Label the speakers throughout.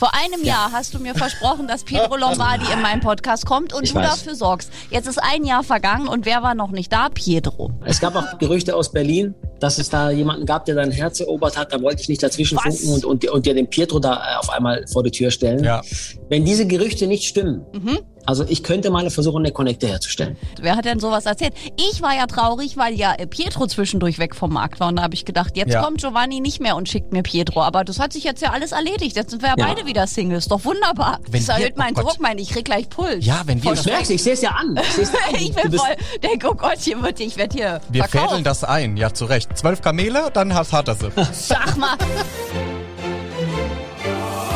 Speaker 1: Vor einem ja. Jahr hast du mir versprochen, dass Pietro Lombardi in meinen Podcast kommt und ich du weiß. dafür sorgst. Jetzt ist ein Jahr vergangen und wer war noch nicht da? Pietro.
Speaker 2: Es gab auch Gerüchte aus Berlin, dass es da jemanden gab, der dein Herz erobert hat. Da wollte ich nicht dazwischen Was? funken und, und, und dir den Pietro da äh, auf einmal vor die Tür stellen. Ja. Wenn diese Gerüchte nicht stimmen, mhm. Also ich könnte mal versuchen, eine Connecte herzustellen.
Speaker 1: Wer hat denn sowas erzählt? Ich war ja traurig, weil ja äh, Pietro zwischendurch weg vom Markt war. Und da habe ich gedacht, jetzt ja. kommt Giovanni nicht mehr und schickt mir Pietro. Aber das hat sich jetzt ja alles erledigt. Jetzt sind wir ja, ja. beide wieder Singles. Doch wunderbar. Wenn das erhöht meinen oh Druck, mein ich krieg gleich Puls.
Speaker 2: Ja, wenn wir... Ich merke ich sehe es ja an.
Speaker 1: Ich, ich bin voll... Denke, oh Gott, hier wird, ich werde hier
Speaker 3: Wir verkauft. fädeln das ein, ja zu Recht. Zwölf Kamele, dann hat er sie.
Speaker 1: Sag mal...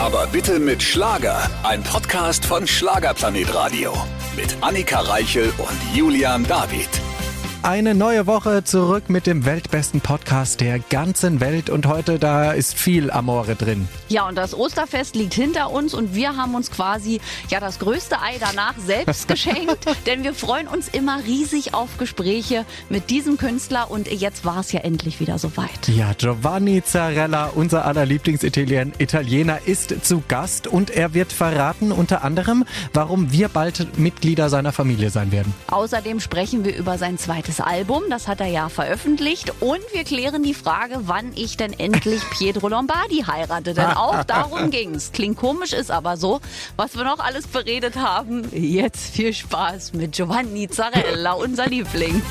Speaker 4: Aber bitte mit Schlager. Ein Podcast von Schlagerplanet Radio. Mit Annika Reichel und Julian David.
Speaker 3: Eine neue Woche zurück mit dem weltbesten Podcast der ganzen Welt und heute da ist viel Amore drin.
Speaker 1: Ja, und das Osterfest liegt hinter uns und wir haben uns quasi ja das größte Ei danach selbst geschenkt, denn wir freuen uns immer riesig auf Gespräche mit diesem Künstler und jetzt war es ja endlich wieder soweit.
Speaker 3: Ja, Giovanni Zarella, unser aller Lieblingsitaliener, ist zu Gast und er wird verraten unter anderem, warum wir bald Mitglieder seiner Familie sein werden.
Speaker 1: Außerdem sprechen wir über sein zweites Album, das hat er ja veröffentlicht. Und wir klären die Frage, wann ich denn endlich Pietro Lombardi heirate. Denn auch darum ging's. Klingt komisch, ist aber so. Was wir noch alles beredet haben, jetzt viel Spaß mit Giovanni Zarella, unser Liebling.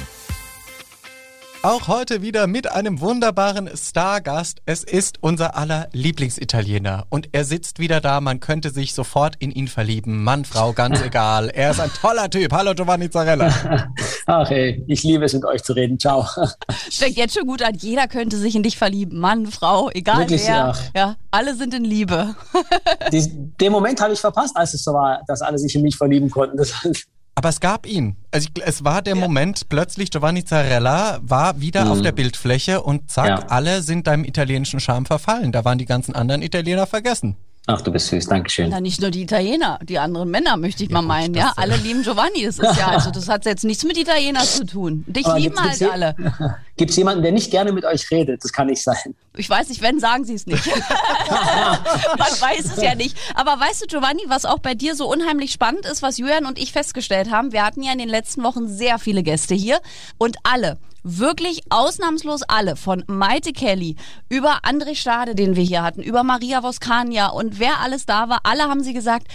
Speaker 3: Auch heute wieder mit einem wunderbaren Stargast. Es ist unser aller Lieblingsitaliener. Und er sitzt wieder da. Man könnte sich sofort in ihn verlieben. Mann, Frau, ganz egal. Er ist ein toller Typ. Hallo Giovanni Zarella.
Speaker 2: Ach ey, ich liebe es mit euch zu reden. Ciao.
Speaker 1: Fängt jetzt schon gut an. Jeder könnte sich in dich verlieben. Mann, Frau, egal Wirklich, wer. Ja. ja, alle sind in Liebe.
Speaker 2: Die, den Moment habe ich verpasst, als es so war, dass alle sich in mich verlieben konnten. Das,
Speaker 3: aber es gab ihn. Also ich, es war der ja. Moment, plötzlich Giovanni Zarella war wieder mhm. auf der Bildfläche und zack, ja. alle sind deinem italienischen Charme verfallen. Da waren die ganzen anderen Italiener vergessen.
Speaker 2: Ach, du bist süß, Dankeschön.
Speaker 1: Ja, nicht nur die Italiener, die anderen Männer, möchte ich ja, mal meinen. Ja, alle lieben Giovanni. Das ist ja, also das hat jetzt nichts mit Italienern zu tun. Dich Aber lieben halt alle.
Speaker 2: Gibt es jemanden, der nicht gerne mit euch redet? Das kann nicht sein.
Speaker 1: Ich weiß nicht, wenn, sagen sie es nicht. Man weiß es ja nicht. Aber weißt du, Giovanni, was auch bei dir so unheimlich spannend ist, was Julian und ich festgestellt haben? Wir hatten ja in den letzten Wochen sehr viele Gäste hier und alle wirklich ausnahmslos alle, von Maite Kelly über André Stade, den wir hier hatten, über Maria Voskania und wer alles da war, alle haben sie gesagt,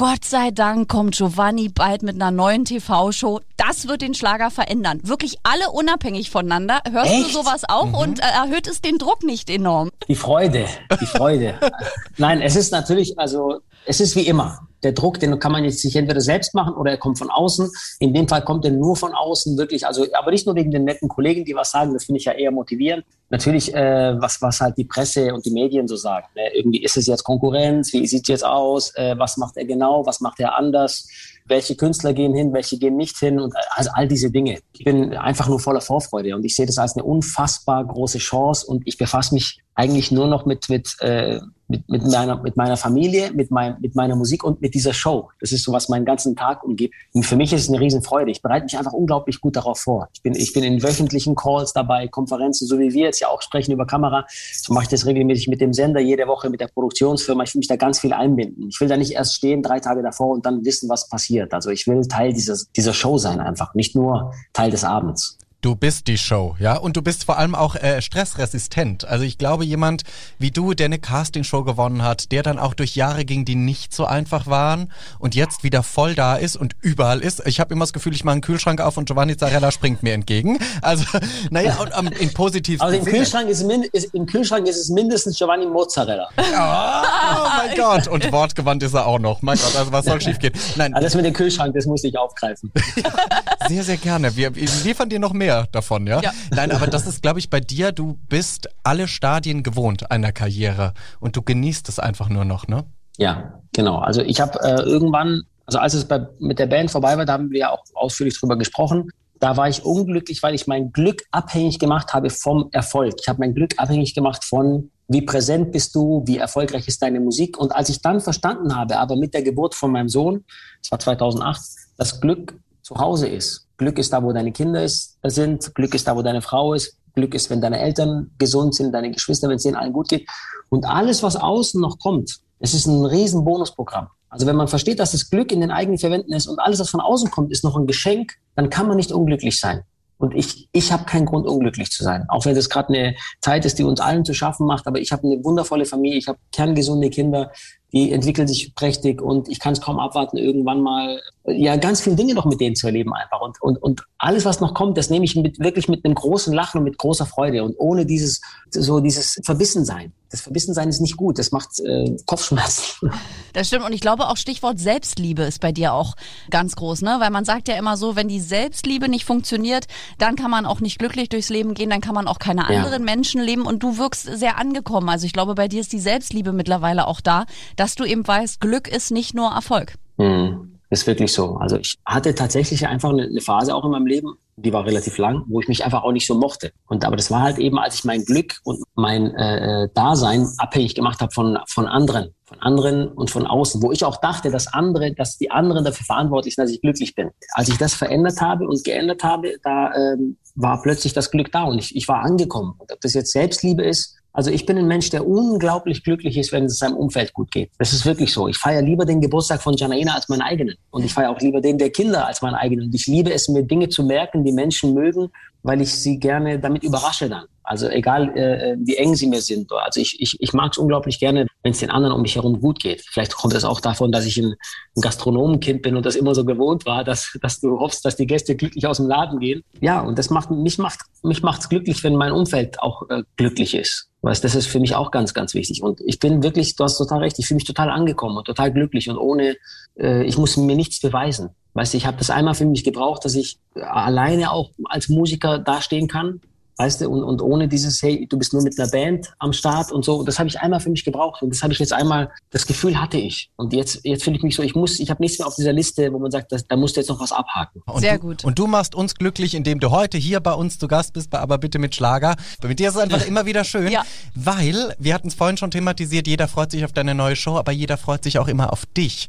Speaker 1: Gott sei Dank kommt Giovanni bald mit einer neuen TV-Show. Das wird den Schlager verändern. Wirklich alle unabhängig voneinander. Hörst Echt? du sowas auch mhm. und äh, erhöht es den Druck nicht enorm?
Speaker 2: Die Freude, die Freude. Nein, es ist natürlich, also es ist wie immer der Druck, den kann man jetzt sich entweder selbst machen oder er kommt von außen. In dem Fall kommt er nur von außen, wirklich. Also, aber nicht nur wegen den netten Kollegen, die was sagen. Das finde ich ja eher motivierend. Natürlich, äh, was was halt die Presse und die Medien so sagen. Ne? Irgendwie ist es jetzt Konkurrenz. Wie sieht es jetzt aus? Äh, was macht er genau? Was macht er anders? welche Künstler gehen hin, welche gehen nicht hin und also all diese Dinge. Ich bin einfach nur voller Vorfreude und ich sehe das als eine unfassbar große Chance und ich befasse mich eigentlich nur noch mit, mit, äh, mit, mit, meiner, mit meiner Familie, mit, mein, mit meiner Musik und mit dieser Show. Das ist so, was meinen ganzen Tag umgibt. Und für mich ist es eine Riesenfreude. Ich bereite mich einfach unglaublich gut darauf vor. Ich bin, ich bin in wöchentlichen Calls dabei, Konferenzen, so wie wir jetzt ja auch sprechen über Kamera. So mache ich das regelmäßig mit dem Sender, jede Woche mit der Produktionsfirma. Ich will mich da ganz viel einbinden. Ich will da nicht erst stehen, drei Tage davor und dann wissen, was passiert. Also ich will Teil dieses, dieser Show sein einfach, nicht nur Teil des Abends.
Speaker 3: Du bist die Show, ja, und du bist vor allem auch äh, stressresistent. Also ich glaube, jemand wie du, der eine Castingshow gewonnen hat, der dann auch durch Jahre ging, die nicht so einfach waren und jetzt wieder voll da ist und überall ist. Ich habe immer das Gefühl, ich mache einen Kühlschrank auf und Giovanni Zarella springt mir entgegen. Also, naja, und, um, in positiv.
Speaker 2: Also im Kühlschrank, ist, ist, im Kühlschrank ist es mindestens Giovanni Mozzarella.
Speaker 3: Oh, mein Gott, und wortgewandt ist er auch noch. Mein Gott, also was soll schiefgehen?
Speaker 2: Nein. Alles mit dem Kühlschrank, das muss ich aufgreifen.
Speaker 3: sehr, sehr gerne. Wir liefern dir noch mehr mehr davon, ja? ja. Nein, aber das ist, glaube ich, bei dir, du bist alle Stadien gewohnt einer Karriere und du genießt es einfach nur noch, ne?
Speaker 2: Ja, genau. Also ich habe äh, irgendwann, also als es bei, mit der Band vorbei war, da haben wir ja auch ausführlich drüber gesprochen. Da war ich unglücklich, weil ich mein Glück abhängig gemacht habe vom Erfolg. Ich habe mein Glück abhängig gemacht von, wie präsent bist du, wie erfolgreich ist deine Musik. Und als ich dann verstanden habe, aber mit der Geburt von meinem Sohn, das war 2008, das Glück zu Hause ist, Glück ist da, wo deine Kinder ist, sind. Glück ist da, wo deine Frau ist. Glück ist, wenn deine Eltern gesund sind, deine Geschwister, wenn es denen allen gut geht. Und alles, was außen noch kommt, Es ist ein riesen Bonusprogramm. Also wenn man versteht, dass das Glück in den eigenen Verwenden ist und alles, was von außen kommt, ist noch ein Geschenk, dann kann man nicht unglücklich sein. Und ich, ich habe keinen Grund, unglücklich zu sein. Auch wenn das gerade eine Zeit ist, die uns allen zu schaffen macht. Aber ich habe eine wundervolle Familie, ich habe kerngesunde Kinder, die entwickeln sich prächtig und ich kann es kaum abwarten, irgendwann mal ja ganz viele Dinge noch mit denen zu erleben einfach. Und, und, und alles, was noch kommt, das nehme ich mit, wirklich mit einem großen Lachen und mit großer Freude und ohne dieses so dieses Verbissensein das Verbissensein ist nicht gut, das macht äh, Kopfschmerzen.
Speaker 1: Das stimmt und ich glaube auch Stichwort Selbstliebe ist bei dir auch ganz groß, ne? Weil man sagt ja immer so, wenn die Selbstliebe nicht funktioniert, dann kann man auch nicht glücklich durchs Leben gehen, dann kann man auch keine anderen ja. Menschen leben und du wirkst sehr angekommen. Also ich glaube, bei dir ist die Selbstliebe mittlerweile auch da, dass du eben weißt, Glück ist nicht nur Erfolg.
Speaker 2: Hm. Ist wirklich so. Also ich hatte tatsächlich einfach eine Phase auch in meinem Leben, die war relativ lang, wo ich mich einfach auch nicht so mochte. Und aber das war halt eben, als ich mein Glück und mein äh, äh, Dasein abhängig gemacht habe von von anderen, von anderen und von außen, wo ich auch dachte, dass andere, dass die anderen dafür verantwortlich sind, dass ich glücklich bin. Als ich das verändert habe und geändert habe, da ähm, war plötzlich das Glück da und ich, ich war angekommen. Und ob das jetzt Selbstliebe ist also ich bin ein Mensch, der unglaublich glücklich ist, wenn es seinem Umfeld gut geht. Das ist wirklich so. Ich feiere lieber den Geburtstag von Janaina als meinen eigenen. Und ich feiere auch lieber den der Kinder als meinen eigenen. Und ich liebe es, mir Dinge zu merken, die Menschen mögen, weil ich sie gerne damit überrasche dann. Also egal, äh, wie eng sie mir sind. Also ich, ich, ich mag es unglaublich gerne, wenn es den anderen um mich herum gut geht. Vielleicht kommt es auch davon, dass ich ein, ein Gastronomenkind bin und das immer so gewohnt war, dass, dass du hoffst, dass die Gäste glücklich aus dem Laden gehen. Ja, und das macht mich macht mich macht's glücklich, wenn mein Umfeld auch äh, glücklich ist. Weißt, das ist für mich auch ganz, ganz wichtig. Und ich bin wirklich, du hast total recht, ich fühle mich total angekommen und total glücklich und ohne, äh, ich muss mir nichts beweisen. Weißt, ich habe das einmal für mich gebraucht, dass ich alleine auch als Musiker dastehen kann Weißt du, und, und ohne dieses, hey, du bist nur mit einer Band am Start und so, und das habe ich einmal für mich gebraucht. Und das habe ich jetzt einmal, das Gefühl hatte ich. Und jetzt, jetzt fühle ich mich so, ich muss, ich habe nichts mehr auf dieser Liste, wo man sagt, das, da musst du jetzt noch was abhaken.
Speaker 3: Und
Speaker 1: Sehr
Speaker 3: du,
Speaker 1: gut.
Speaker 3: Und du machst uns glücklich, indem du heute hier bei uns zu Gast bist, aber bitte mit Schlager. Mit dir ist es einfach immer wieder schön, ja. weil, wir hatten es vorhin schon thematisiert, jeder freut sich auf deine neue Show, aber jeder freut sich auch immer auf dich.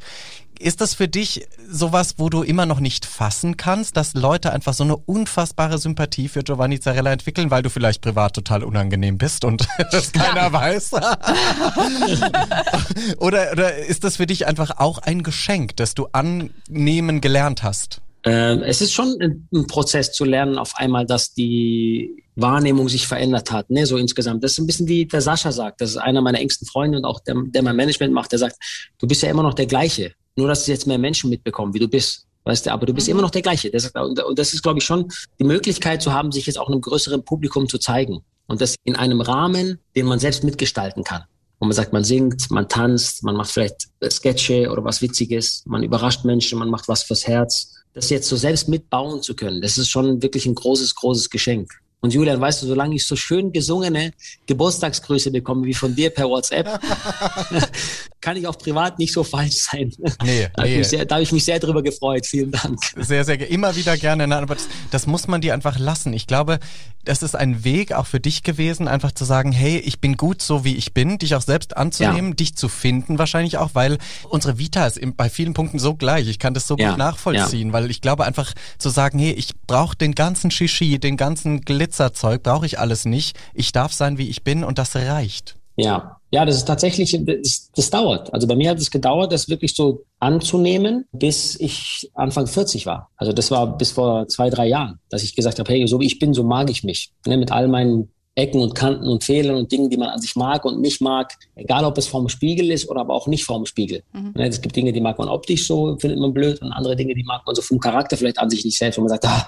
Speaker 3: Ist das für dich sowas, wo du immer noch nicht fassen kannst, dass Leute einfach so eine unfassbare Sympathie für Giovanni Zarella entwickeln, weil du vielleicht privat total unangenehm bist und das keiner weiß? oder, oder ist das für dich einfach auch ein Geschenk, das du annehmen gelernt hast?
Speaker 2: Ähm, es ist schon ein Prozess zu lernen, auf einmal, dass die Wahrnehmung sich verändert hat, ne, so insgesamt. Das ist ein bisschen wie der Sascha sagt. Das ist einer meiner engsten Freunde und auch der, der mein Management macht. Der sagt, du bist ja immer noch der gleiche. Nur, dass jetzt mehr Menschen mitbekommen, wie du bist. Weißt du, aber du bist mhm. immer noch der gleiche. Das, und das ist, glaube ich, schon die Möglichkeit zu haben, sich jetzt auch einem größeren Publikum zu zeigen. Und das in einem Rahmen, den man selbst mitgestalten kann. Und man sagt, man singt, man tanzt, man macht vielleicht Sketche oder was Witziges, man überrascht Menschen, man macht was fürs Herz. Das jetzt so selbst mitbauen zu können, das ist schon wirklich ein großes, großes Geschenk. Und Julian, weißt du, solange ich so schön gesungene Geburtstagsgrüße bekomme wie von dir per WhatsApp, kann ich auch privat nicht so falsch sein. Nee, da, nee. Habe sehr, da habe ich mich sehr drüber gefreut. Vielen Dank.
Speaker 3: Sehr, sehr, immer wieder gerne. Nein, aber das, das muss man dir einfach lassen. Ich glaube, das ist ein Weg auch für dich gewesen, einfach zu sagen, hey, ich bin gut so, wie ich bin, dich auch selbst anzunehmen, ja. dich zu finden wahrscheinlich auch, weil unsere Vita ist bei vielen Punkten so gleich. Ich kann das so ja. gut nachvollziehen, ja. weil ich glaube einfach zu sagen, hey, ich brauche den ganzen Shishi, den ganzen Glitzerzeug, brauche ich alles nicht. Ich darf sein, wie ich bin und das reicht.
Speaker 2: Ja, ja, das ist tatsächlich, das, das dauert. Also bei mir hat es gedauert, das wirklich so anzunehmen, bis ich Anfang 40 war. Also das war bis vor zwei, drei Jahren, dass ich gesagt habe, hey, so wie ich bin, so mag ich mich. Ne, mit all meinen Ecken und Kanten und Fehlern und Dingen, die man an sich mag und nicht mag, egal ob es vorm Spiegel ist oder aber auch nicht vorm Spiegel. Mhm. Ne, es gibt Dinge, die mag man optisch so, findet man blöd und andere Dinge, die mag man so vom Charakter vielleicht an sich nicht selbst, wo man sagt, ah,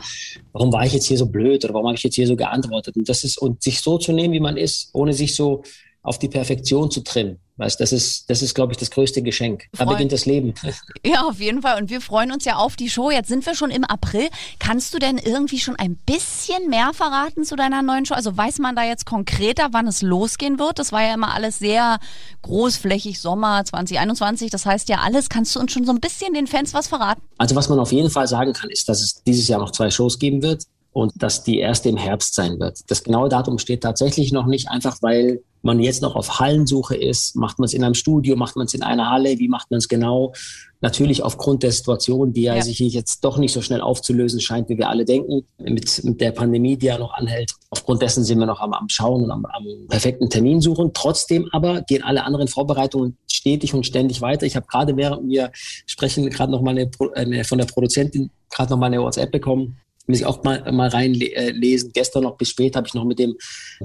Speaker 2: warum war ich jetzt hier so blöd oder warum habe ich jetzt hier so geantwortet? Und das ist, und sich so zu nehmen, wie man ist, ohne sich so auf die Perfektion zu trimmen. Weißt, das ist, das ist, glaube ich, das größte Geschenk. Da beginnt das Leben.
Speaker 1: Ja, auf jeden Fall. Und wir freuen uns ja auf die Show. Jetzt sind wir schon im April. Kannst du denn irgendwie schon ein bisschen mehr verraten zu deiner neuen Show? Also weiß man da jetzt konkreter, wann es losgehen wird? Das war ja immer alles sehr großflächig, Sommer 2021. Das heißt ja alles. Kannst du uns schon so ein bisschen den Fans was verraten?
Speaker 2: Also was man auf jeden Fall sagen kann, ist, dass es dieses Jahr noch zwei Shows geben wird und dass die erste im Herbst sein wird. Das genaue Datum steht tatsächlich noch nicht, einfach weil man jetzt noch auf Hallensuche ist. Macht man es in einem Studio, macht man es in einer Halle, wie macht man es genau? Natürlich aufgrund der Situation, die ja, ja, sich jetzt doch nicht so schnell aufzulösen scheint, wie wir alle denken, mit, mit der Pandemie, die ja noch anhält. Aufgrund dessen sind wir noch am, am Schauen und am, am perfekten Termin suchen. Trotzdem aber gehen alle anderen Vorbereitungen stetig und ständig weiter. Ich habe gerade während wir sprechen gerade noch mal eine, eine, von der Produzentin gerade noch mal eine WhatsApp bekommen, muss ich auch mal, mal reinlesen. Gestern noch bis spät habe ich noch mit dem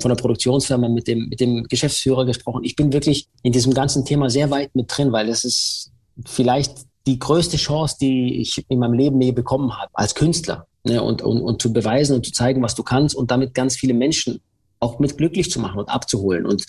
Speaker 2: von der Produktionsfirma, mit dem, mit dem Geschäftsführer gesprochen. Ich bin wirklich in diesem ganzen Thema sehr weit mit drin, weil es ist vielleicht die größte Chance, die ich in meinem Leben je bekommen habe als Künstler. Ne, und, und, und zu beweisen und zu zeigen, was du kannst und damit ganz viele Menschen auch mit glücklich zu machen und abzuholen. Und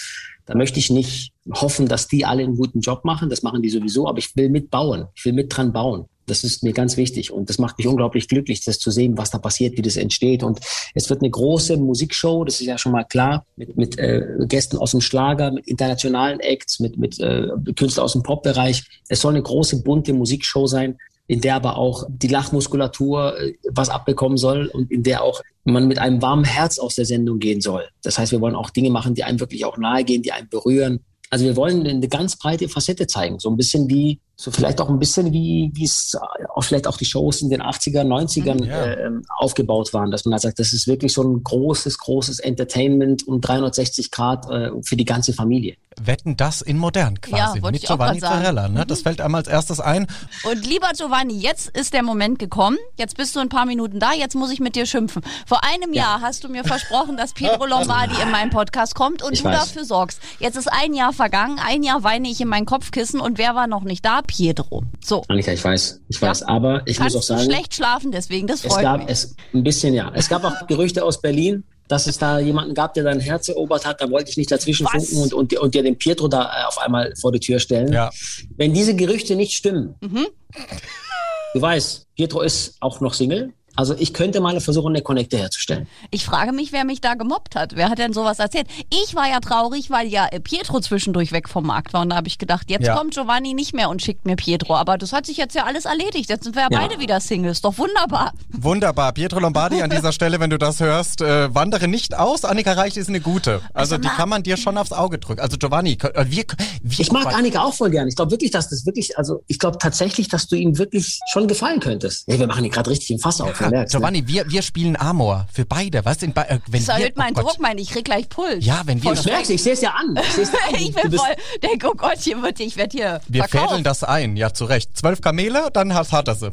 Speaker 2: da möchte ich nicht hoffen, dass die alle einen guten Job machen. Das machen die sowieso, aber ich will mitbauen. Ich will mit dran bauen. Das ist mir ganz wichtig und das macht mich unglaublich glücklich, das zu sehen, was da passiert, wie das entsteht. Und es wird eine große Musikshow, das ist ja schon mal klar, mit, mit äh, Gästen aus dem Schlager, mit internationalen Acts, mit, mit äh, Künstlern aus dem Popbereich. Es soll eine große, bunte Musikshow sein, in der aber auch die Lachmuskulatur äh, was abbekommen soll und in der auch man mit einem warmen Herz aus der Sendung gehen soll. Das heißt, wir wollen auch Dinge machen, die einem wirklich auch nahe gehen, die einem berühren. Also wir wollen eine ganz breite Facette zeigen, so ein bisschen wie so vielleicht auch ein bisschen wie wie es auch vielleicht auch die Shows in den 80er, 90ern ja. äh, aufgebaut waren, dass man halt sagt, das ist wirklich so ein großes, großes Entertainment um 360 Grad äh, für die ganze Familie.
Speaker 3: Wetten das in modern quasi
Speaker 1: ja,
Speaker 3: mit Giovanni Zarella. Ne? Das mhm. fällt einmal als erstes ein.
Speaker 1: Und lieber Giovanni, jetzt ist der Moment gekommen. Jetzt bist du ein paar Minuten da. Jetzt muss ich mit dir schimpfen. Vor einem ja. Jahr hast du mir versprochen, dass Pedro Lombardi in meinen Podcast kommt und ich du weiß. dafür sorgst. Jetzt ist ein Jahr vergangen. Ein Jahr weine ich in mein Kopfkissen und wer war noch nicht da? Pietro. So.
Speaker 2: Annika, ich weiß, ich weiß, aber ich
Speaker 1: Kannst
Speaker 2: muss auch sagen.
Speaker 1: Du schlecht schlafen, deswegen, das freut
Speaker 2: es gab
Speaker 1: mich.
Speaker 2: Es, ein bisschen, ja. Es gab auch Gerüchte aus Berlin, dass es da jemanden gab, der dein Herz erobert hat. Da wollte ich nicht dazwischen Was? funken und, und, und dir den Pietro da äh, auf einmal vor die Tür stellen. Ja. Wenn diese Gerüchte nicht stimmen, mhm. du weißt, Pietro ist auch noch Single. Also ich könnte mal versuchen, eine Connecte herzustellen.
Speaker 1: Ich frage mich, wer mich da gemobbt hat. Wer hat denn sowas erzählt? Ich war ja traurig, weil ja Pietro zwischendurch weg vom Markt war. Und da habe ich gedacht, jetzt ja. kommt Giovanni nicht mehr und schickt mir Pietro. Aber das hat sich jetzt ja alles erledigt. Jetzt sind wir ja, ja. beide wieder Singles. Doch wunderbar.
Speaker 3: Wunderbar. Pietro Lombardi an dieser Stelle, wenn du das hörst, äh, wandere nicht aus. Annika Reich ist eine gute. Also, also die kann man dir schon aufs Auge drücken. Also Giovanni, äh, wir, wir
Speaker 2: Ich mag Annika auch voll gern. Ich glaube wirklich, dass das wirklich, also ich glaube tatsächlich, dass du ihm wirklich schon gefallen könntest. Hey, wir machen hier gerade richtig im Fass auf.
Speaker 3: Ja, Giovanni, ne? wir, wir spielen Amor für beide. Was sind äh,
Speaker 1: wenn das erhöht meinen oh Druck, meine ich krieg gleich Puls.
Speaker 3: Ja, wenn wir.
Speaker 2: Ich merk's, ich sehe es ja an.
Speaker 1: Ich, ich bin voll. Denk, oh Gott, hier wird, ich werde hier.
Speaker 3: Wir
Speaker 1: verkauft.
Speaker 3: fädeln das ein, ja zu Recht. Zwölf Kamele, dann hat, hat er sie.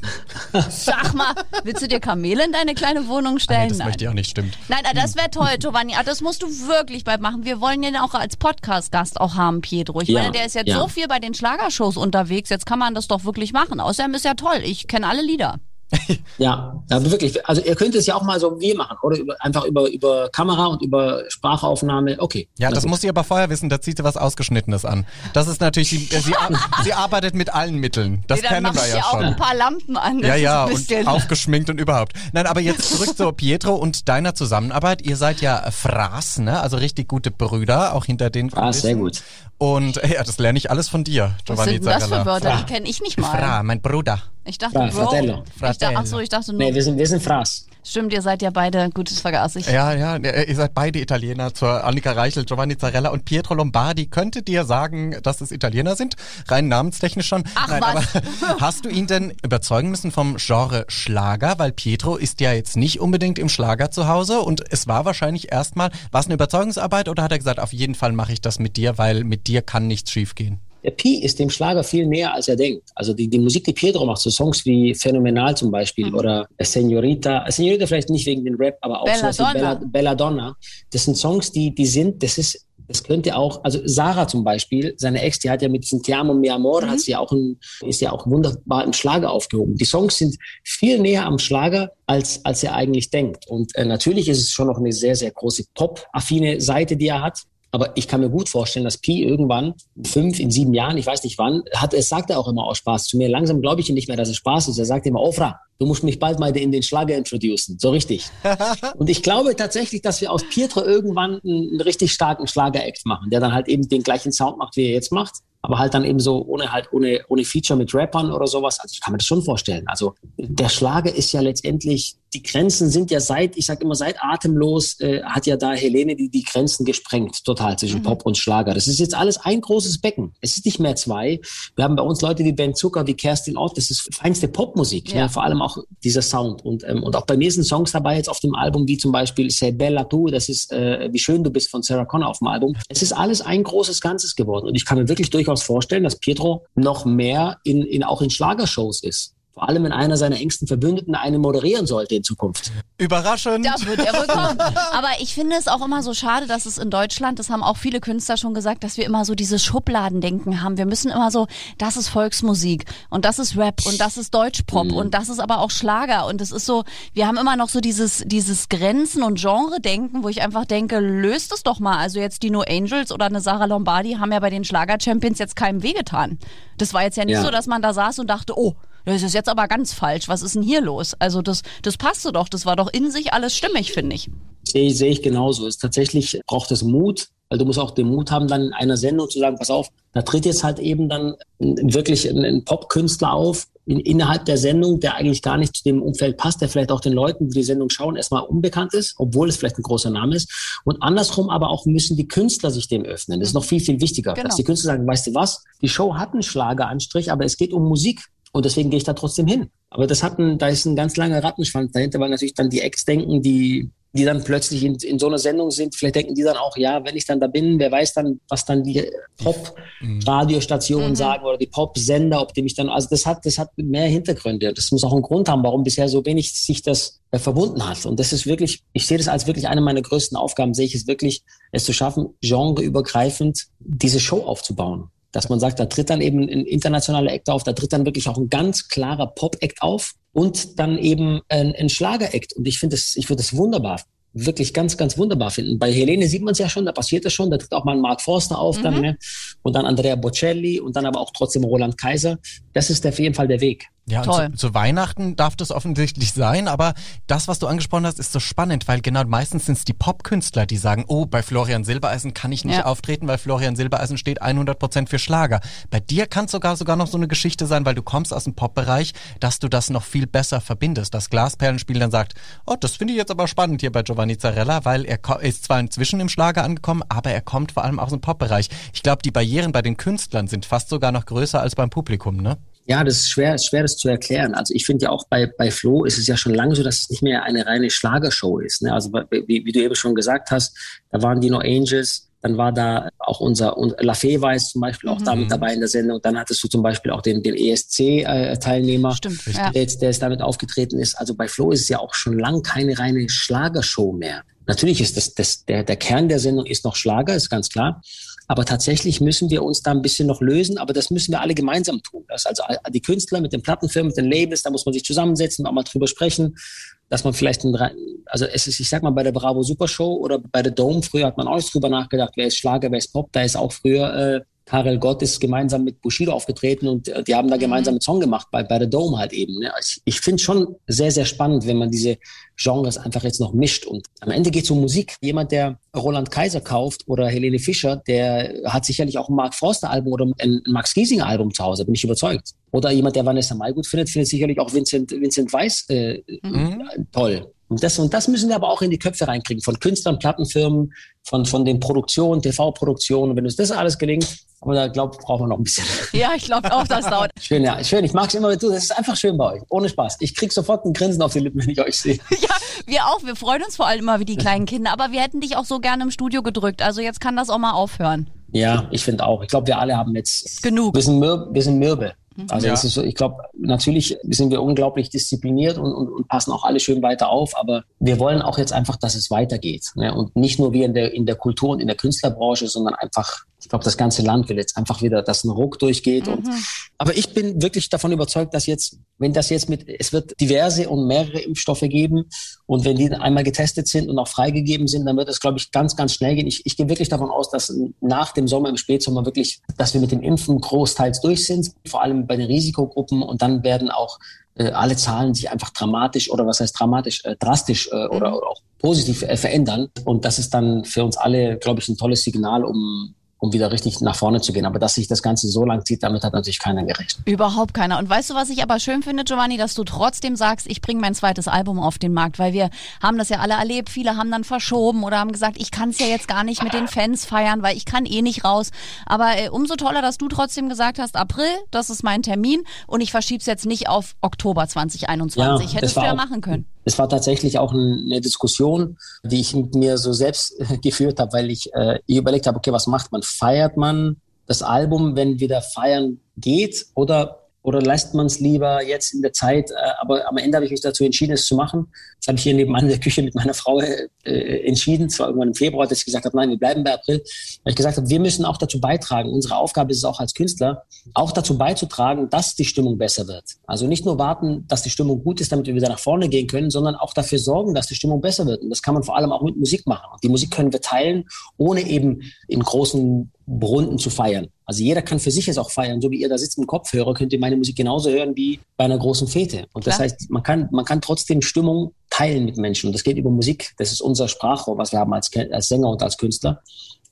Speaker 1: Sag mal, willst du dir Kamele in deine kleine Wohnung stellen? Nein,
Speaker 3: das Nein. möchte ich auch nicht, stimmt.
Speaker 1: Nein, das wäre toll, Giovanni. Ah, das musst du wirklich bald machen. Wir wollen ihn auch als Podcast-Gast auch haben, Pietro. Ich ja, meine, der ist jetzt ja. so viel bei den Schlagershows unterwegs. Jetzt kann man das doch wirklich machen. Außerdem ist ja toll. Ich kenne alle Lieder.
Speaker 2: ja, also wirklich. Also ihr könnt es ja auch mal so wie machen, oder? Über, einfach über, über Kamera und über Sprachaufnahme. Okay.
Speaker 3: Ja, das gut. muss sie aber vorher wissen, da zieht sie was Ausgeschnittenes an. Das ist natürlich, sie, sie, sie arbeitet mit allen Mitteln. Das nee, kennen wir ja schon. auch
Speaker 1: ein paar Lampen an.
Speaker 3: ja, ja, und aufgeschminkt und überhaupt. Nein, aber jetzt zurück zu Pietro und deiner Zusammenarbeit. Ihr seid ja Fraß, ne? Also richtig gute Brüder, auch hinter den
Speaker 2: Fraß, sehr gut.
Speaker 3: Und ja, das lerne ich alles von dir, Giovanni
Speaker 1: Was sind das für Wörter? Die kenne ich nicht mal.
Speaker 3: Fra, mein Bruder.
Speaker 1: Ich dachte, Fra,
Speaker 2: Bro. Fratello.
Speaker 1: Ich dachte, ach so, ich dachte nur.
Speaker 2: Nee, wir sind, wir sind Fraß.
Speaker 1: Stimmt, ihr seid ja beide, gutes vergaß ich.
Speaker 3: Ja, ja, ihr seid beide Italiener, zur Annika Reichel, Giovanni Zarella und Pietro Lombardi. Könntet ihr sagen, dass es Italiener sind? Rein namenstechnisch schon.
Speaker 1: Ach Nein, was?
Speaker 3: Aber hast du ihn denn überzeugen müssen vom Genre Schlager? Weil Pietro ist ja jetzt nicht unbedingt im Schlager zu Hause und es war wahrscheinlich erstmal, war es eine Überzeugungsarbeit oder hat er gesagt, auf jeden Fall mache ich das mit dir, weil mit dir kann nichts schiefgehen?
Speaker 2: Der Pi ist dem Schlager viel näher, als er denkt. Also die, die Musik, die Pietro macht, so Songs wie Phänomenal zum Beispiel mhm. oder Senorita, Senorita vielleicht nicht wegen den Rap, aber auch
Speaker 1: Bella
Speaker 2: so Bella, Bella Donna. Das sind Songs, die, die sind, das ist das könnte auch, also Sarah zum Beispiel, seine Ex, die hat ja mit diesem Te amo mi amor, mhm. hat sie auch ein, ist ja auch wunderbar im Schlager aufgehoben. Die Songs sind viel näher am Schlager, als, als er eigentlich denkt. Und äh, natürlich ist es schon noch eine sehr, sehr große Pop-affine Seite, die er hat. Aber ich kann mir gut vorstellen, dass Pi irgendwann in fünf, in sieben Jahren, ich weiß nicht wann, hat, es sagt er auch immer aus Spaß zu mir. Langsam glaube ich ihm nicht mehr, dass es Spaß ist. Er sagt immer, Ofra, du musst mich bald mal in den Schlager introducen. So richtig. und ich glaube tatsächlich, dass wir aus Pietro irgendwann einen, einen richtig starken Schlager-Act machen, der dann halt eben den gleichen Sound macht, wie er jetzt macht. Aber halt dann eben so ohne halt ohne, ohne Feature mit Rappern oder sowas. Also ich kann mir das schon vorstellen. Also der Schlager ist ja letztendlich die Grenzen sind ja seit, ich sage immer seit Atemlos, äh, hat ja da Helene die, die Grenzen gesprengt, total zwischen mhm. Pop und Schlager. Das ist jetzt alles ein großes Becken. Es ist nicht mehr zwei. Wir haben bei uns Leute wie Ben Zucker, wie Kerstin Ott, das ist feinste Popmusik, ja. ne? vor allem auch dieser Sound. Und, ähm, und auch bei mir sind Songs dabei jetzt auf dem Album, wie zum Beispiel Sei Bella Tu, das ist äh, Wie schön du bist von Sarah Connor auf dem Album. Es ist alles ein großes Ganzes geworden. Und ich kann mir wirklich durchaus vorstellen, dass Pietro noch mehr in, in auch in Schlagershows ist. Vor allem, wenn einer seiner engsten Verbündeten eine moderieren sollte in Zukunft.
Speaker 3: Überraschend.
Speaker 1: Da wird er wohl kommen. Aber ich finde es auch immer so schade, dass es in Deutschland, das haben auch viele Künstler schon gesagt, dass wir immer so dieses Schubladendenken haben. Wir müssen immer so, das ist Volksmusik und das ist Rap und das ist Deutschpop mhm. und das ist aber auch Schlager und es ist so, wir haben immer noch so dieses, dieses Grenzen- und Genre-Denken, wo ich einfach denke, löst es doch mal. Also jetzt die No Angels oder eine Sarah Lombardi haben ja bei den Schlager-Champions jetzt keinem wehgetan. Das war jetzt ja nicht ja. so, dass man da saß und dachte, oh, das ist jetzt aber ganz falsch. Was ist denn hier los? Also das, das passte doch. Das war doch in sich alles stimmig, finde ich.
Speaker 2: Sehe, sehe ich genauso. Es tatsächlich braucht es Mut, weil du musst auch den Mut haben, dann in einer Sendung zu sagen, pass auf, da tritt jetzt halt eben dann wirklich ein, ein Popkünstler auf, in, innerhalb der Sendung, der eigentlich gar nicht zu dem Umfeld passt, der vielleicht auch den Leuten, die die Sendung schauen, erstmal unbekannt ist, obwohl es vielleicht ein großer Name ist. Und andersrum aber auch müssen die Künstler sich dem öffnen. Das ist noch viel, viel wichtiger, genau. dass die Künstler sagen, weißt du was, die Show hat einen Schlageranstrich, aber es geht um Musik. Und deswegen gehe ich da trotzdem hin. Aber das hat ein, da ist ein ganz langer Rattenschwanz dahinter, weil natürlich dann die Ex denken, die, die dann plötzlich in, in so einer Sendung sind, vielleicht denken die dann auch, ja, wenn ich dann da bin, wer weiß dann, was dann die Pop-Radiostationen mhm. sagen oder die Pop-Sender, ob die mich dann, also das hat, das hat mehr Hintergründe. Das muss auch einen Grund haben, warum bisher so wenig sich das äh, verbunden hat. Und das ist wirklich, ich sehe das als wirklich eine meiner größten Aufgaben, sehe ich es wirklich, es zu schaffen, genreübergreifend diese Show aufzubauen dass man sagt, da tritt dann eben ein internationaler Act auf, da tritt dann wirklich auch ein ganz klarer Pop-Act auf und dann eben ein, ein Schlager-Act. Und ich finde das, ich würde das wunderbar wirklich ganz, ganz wunderbar finden. Bei Helene sieht man es ja schon, da passiert es schon, da tritt auch mal ein Mark Forster auf, mhm. dann, ne? und dann Andrea Bocelli und dann aber auch trotzdem Roland Kaiser. Das ist auf jeden Fall der Weg.
Speaker 3: Ja, Toll. Zu, zu, Weihnachten darf das offensichtlich sein, aber das, was du angesprochen hast, ist so spannend, weil genau meistens sind es die Popkünstler, die sagen, oh, bei Florian Silbereisen kann ich nicht ja. auftreten, weil Florian Silbereisen steht 100% für Schlager. Bei dir kann es sogar sogar noch so eine Geschichte sein, weil du kommst aus dem Popbereich, dass du das noch viel besser verbindest. Das Glasperlenspiel dann sagt, oh, das finde ich jetzt aber spannend hier bei Giovanni Zarella, weil er ist zwar inzwischen im Schlager angekommen, aber er kommt vor allem aus dem Popbereich. Ich glaube, die Barrieren bei den Künstlern sind fast sogar noch größer als beim Publikum, ne?
Speaker 2: Ja, das ist schwer, schwer das zu erklären. Also ich finde ja auch bei, bei Flo ist es ja schon lange so, dass es nicht mehr eine reine Schlagershow ist. Ne? Also wie, wie du eben schon gesagt hast, da waren die No Angels, dann war da auch unser, und Lafay war jetzt zum Beispiel auch mhm. damit dabei in der Sendung. Dann hattest du zum Beispiel auch den, den ESC-Teilnehmer,
Speaker 1: äh,
Speaker 2: der, jetzt, der jetzt damit aufgetreten ist. Also bei Flo ist es ja auch schon lang keine reine Schlagershow mehr. Natürlich ist das, das der, der Kern der Sendung ist noch Schlager, ist ganz klar. Aber tatsächlich müssen wir uns da ein bisschen noch lösen, aber das müssen wir alle gemeinsam tun. Das also die Künstler mit den Plattenfirmen, mit den Labels, da muss man sich zusammensetzen, auch mal drüber sprechen, dass man vielleicht ein, also es ist, ich sag mal, bei der Bravo Super Show oder bei der Dome, früher hat man auch nicht drüber nachgedacht, wer ist Schlager, wer ist Pop, da ist auch früher äh, Karel Gott ist gemeinsam mit Bushido aufgetreten und äh, die haben da mhm. gemeinsam einen Song gemacht, bei, bei The Dome halt eben. Ne? Ich, ich finde schon sehr, sehr spannend, wenn man diese Genres einfach jetzt noch mischt. Und am Ende geht es um Musik. Jemand, der Roland Kaiser kauft oder Helene Fischer, der hat sicherlich auch ein Mark Forster Album oder ein Max Giesing Album zu Hause, bin ich überzeugt. Oder jemand, der Vanessa Mai gut findet, findet sicherlich auch Vincent, Vincent Weiss äh, mhm. toll. Und das, und das müssen wir aber auch in die Köpfe reinkriegen, von Künstlern, Plattenfirmen, von, von den Produktionen, TV-Produktionen. Und wenn uns das alles gelingt, aber da glaube brauchen wir noch ein bisschen.
Speaker 1: Ja, ich glaube auch, das dauert.
Speaker 2: schön, ja, schön. Ich mag es immer mit du. Das ist einfach schön bei euch. Ohne Spaß. Ich krieg sofort ein Grinsen auf die Lippen, wenn ich euch sehe.
Speaker 1: Ja, wir auch. Wir freuen uns vor allem immer wie die kleinen Kinder. Aber wir hätten dich auch so gerne im Studio gedrückt. Also jetzt kann das auch mal aufhören.
Speaker 2: Ja, ich finde auch. Ich glaube, wir alle haben jetzt
Speaker 1: genug.
Speaker 2: Wir sind, mürbe, wir sind mürbe. Mhm. Also ja. ist so, ich glaube, natürlich sind wir unglaublich diszipliniert und, und, und, passen auch alle schön weiter auf, aber wir wollen auch jetzt einfach, dass es weitergeht. Ne? Und nicht nur wir in der, in der Kultur und in der Künstlerbranche, sondern einfach ich glaube, das ganze Land will jetzt einfach wieder, dass ein Ruck durchgeht. Mhm. Und, aber ich bin wirklich davon überzeugt, dass jetzt, wenn das jetzt mit, es wird diverse und mehrere Impfstoffe geben und wenn die einmal getestet sind und auch freigegeben sind, dann wird es, glaube ich, ganz, ganz schnell gehen. Ich, ich gehe wirklich davon aus, dass nach dem Sommer, im Spätsommer wirklich, dass wir mit dem Impfen großteils durch sind, vor allem bei den Risikogruppen und dann werden auch äh, alle Zahlen sich einfach dramatisch oder was heißt dramatisch, äh, drastisch äh, oder, oder auch positiv äh, verändern. Und das ist dann für uns alle, glaube ich, ein tolles Signal, um um wieder richtig nach vorne zu gehen. Aber dass sich das Ganze so lang zieht, damit hat natürlich keiner gerechnet.
Speaker 1: Überhaupt keiner. Und weißt du, was ich aber schön finde, Giovanni, dass du trotzdem sagst, ich bringe mein zweites Album auf den Markt, weil wir haben das ja alle erlebt. Viele haben dann verschoben oder haben gesagt, ich kann es ja jetzt gar nicht mit den Fans feiern, weil ich kann eh nicht raus. Aber äh, umso toller, dass du trotzdem gesagt hast, April, das ist mein Termin und ich verschiebe es jetzt nicht auf Oktober 2021. Ja, Hättest du ja machen können.
Speaker 2: Es war tatsächlich auch eine Diskussion, die ich mit mir so selbst geführt habe, weil ich, äh, ich überlegt habe, okay, was macht man? Feiert man das Album, wenn wieder feiern geht oder oder lässt man es lieber jetzt in der Zeit? Äh, aber am Ende habe ich mich dazu entschieden, es zu machen. Das habe ich hier nebenan in der Küche mit meiner Frau äh, entschieden. Zwar irgendwann im Februar, dass ich gesagt habe, nein, wir bleiben bei April. Weil ich gesagt habe, wir müssen auch dazu beitragen. Unsere Aufgabe ist es auch als Künstler, auch dazu beizutragen, dass die Stimmung besser wird. Also nicht nur warten, dass die Stimmung gut ist, damit wir wieder nach vorne gehen können, sondern auch dafür sorgen, dass die Stimmung besser wird. Und das kann man vor allem auch mit Musik machen. Die Musik können wir teilen, ohne eben in großen Runden zu feiern. Also jeder kann für sich es auch feiern. So wie ihr da sitzt mit Kopfhörer, könnt ihr meine Musik genauso hören wie bei einer großen Fete. Und das Klar. heißt, man kann, man kann trotzdem Stimmung teilen mit Menschen. Und das geht über Musik. Das ist unser Sprachrohr, was wir haben als, als Sänger und als Künstler.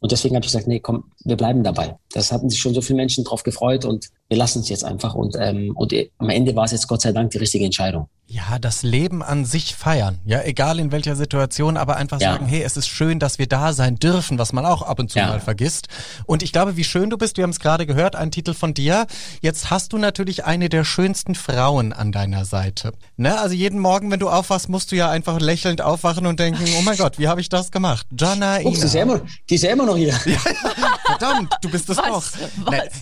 Speaker 2: Und deswegen habe ich gesagt, nee, komm, wir bleiben dabei. Das hatten sich schon so viele Menschen drauf gefreut und wir lassen es jetzt einfach. Und, ähm, und am Ende war es jetzt Gott sei Dank die richtige Entscheidung.
Speaker 3: Ja, das Leben an sich feiern. Ja, egal in welcher Situation, aber einfach ja. sagen, hey, es ist schön, dass wir da sein dürfen, was man auch ab und zu ja. mal vergisst. Und ich glaube, wie schön du bist, wir haben es gerade gehört, ein Titel von dir. Jetzt hast du natürlich eine der schönsten Frauen an deiner Seite. Ne? Also jeden Morgen, wenn du aufwachst, musst du ja einfach lächelnd aufwachen und denken, oh mein Gott, wie habe ich das gemacht? Jana Ina.
Speaker 2: Die ist, ja immer, die ist ja immer noch hier.
Speaker 3: verdammt, du bist es doch.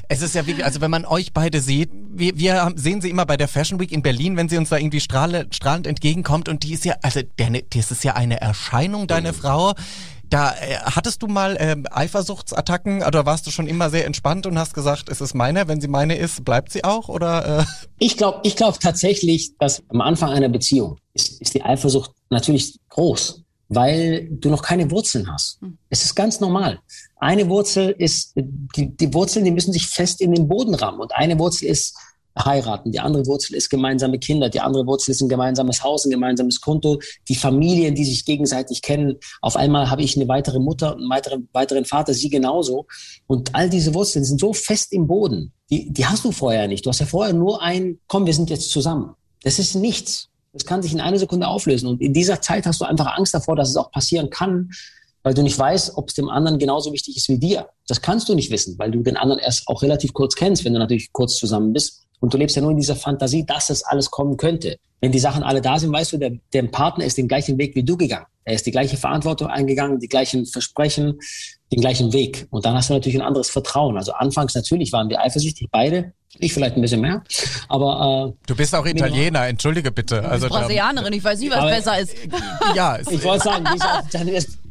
Speaker 3: Es ist ja wie, also wenn man euch beide sieht, wir, wir sehen sie immer bei der Fashion Week in Berlin, wenn sie uns da irgendwie strahlend, strahlend entgegenkommt und die ist ja, also der, das ist ja eine Erscheinung, deine mhm. Frau. Da äh, hattest du mal äh, Eifersuchtsattacken oder warst du schon immer sehr entspannt und hast gesagt, es ist meine, wenn sie meine ist, bleibt sie auch oder? Äh?
Speaker 2: Ich glaube, ich glaube tatsächlich, dass am Anfang einer Beziehung ist, ist die Eifersucht natürlich groß, weil du noch keine Wurzeln hast. Hm. Es ist ganz normal. Eine Wurzel ist die, die Wurzeln, die müssen sich fest in den Boden rammen und eine Wurzel ist heiraten. Die andere Wurzel ist gemeinsame Kinder. Die andere Wurzel ist ein gemeinsames Haus, ein gemeinsames Konto. Die Familien, die sich gegenseitig kennen. Auf einmal habe ich eine weitere Mutter und einen weiteren, weiteren Vater, sie genauso. Und all diese Wurzeln sind so fest im Boden. Die, die hast du vorher nicht. Du hast ja vorher nur ein, komm, wir sind jetzt zusammen. Das ist nichts. Das kann sich in einer Sekunde auflösen. Und in dieser Zeit hast du einfach Angst davor, dass es auch passieren kann, weil du nicht weißt, ob es dem anderen genauso wichtig ist wie dir. Das kannst du nicht wissen, weil du den anderen erst auch relativ kurz kennst, wenn du natürlich kurz zusammen bist. Und du lebst ja nur in dieser Fantasie, dass es alles kommen könnte. Wenn die Sachen alle da sind, weißt du, der, der Partner ist den gleichen Weg wie du gegangen. Er ist die gleiche Verantwortung eingegangen, die gleichen Versprechen, den gleichen Weg. Und dann hast du natürlich ein anderes Vertrauen. Also anfangs natürlich waren wir eifersüchtig, beide. Ich vielleicht ein bisschen mehr. Aber
Speaker 3: äh, du bist auch Italiener, entschuldige bitte.
Speaker 1: Also Brasilianerin, ich weiß nicht, was besser ist.
Speaker 2: ja, ich wollte sagen, ich auch,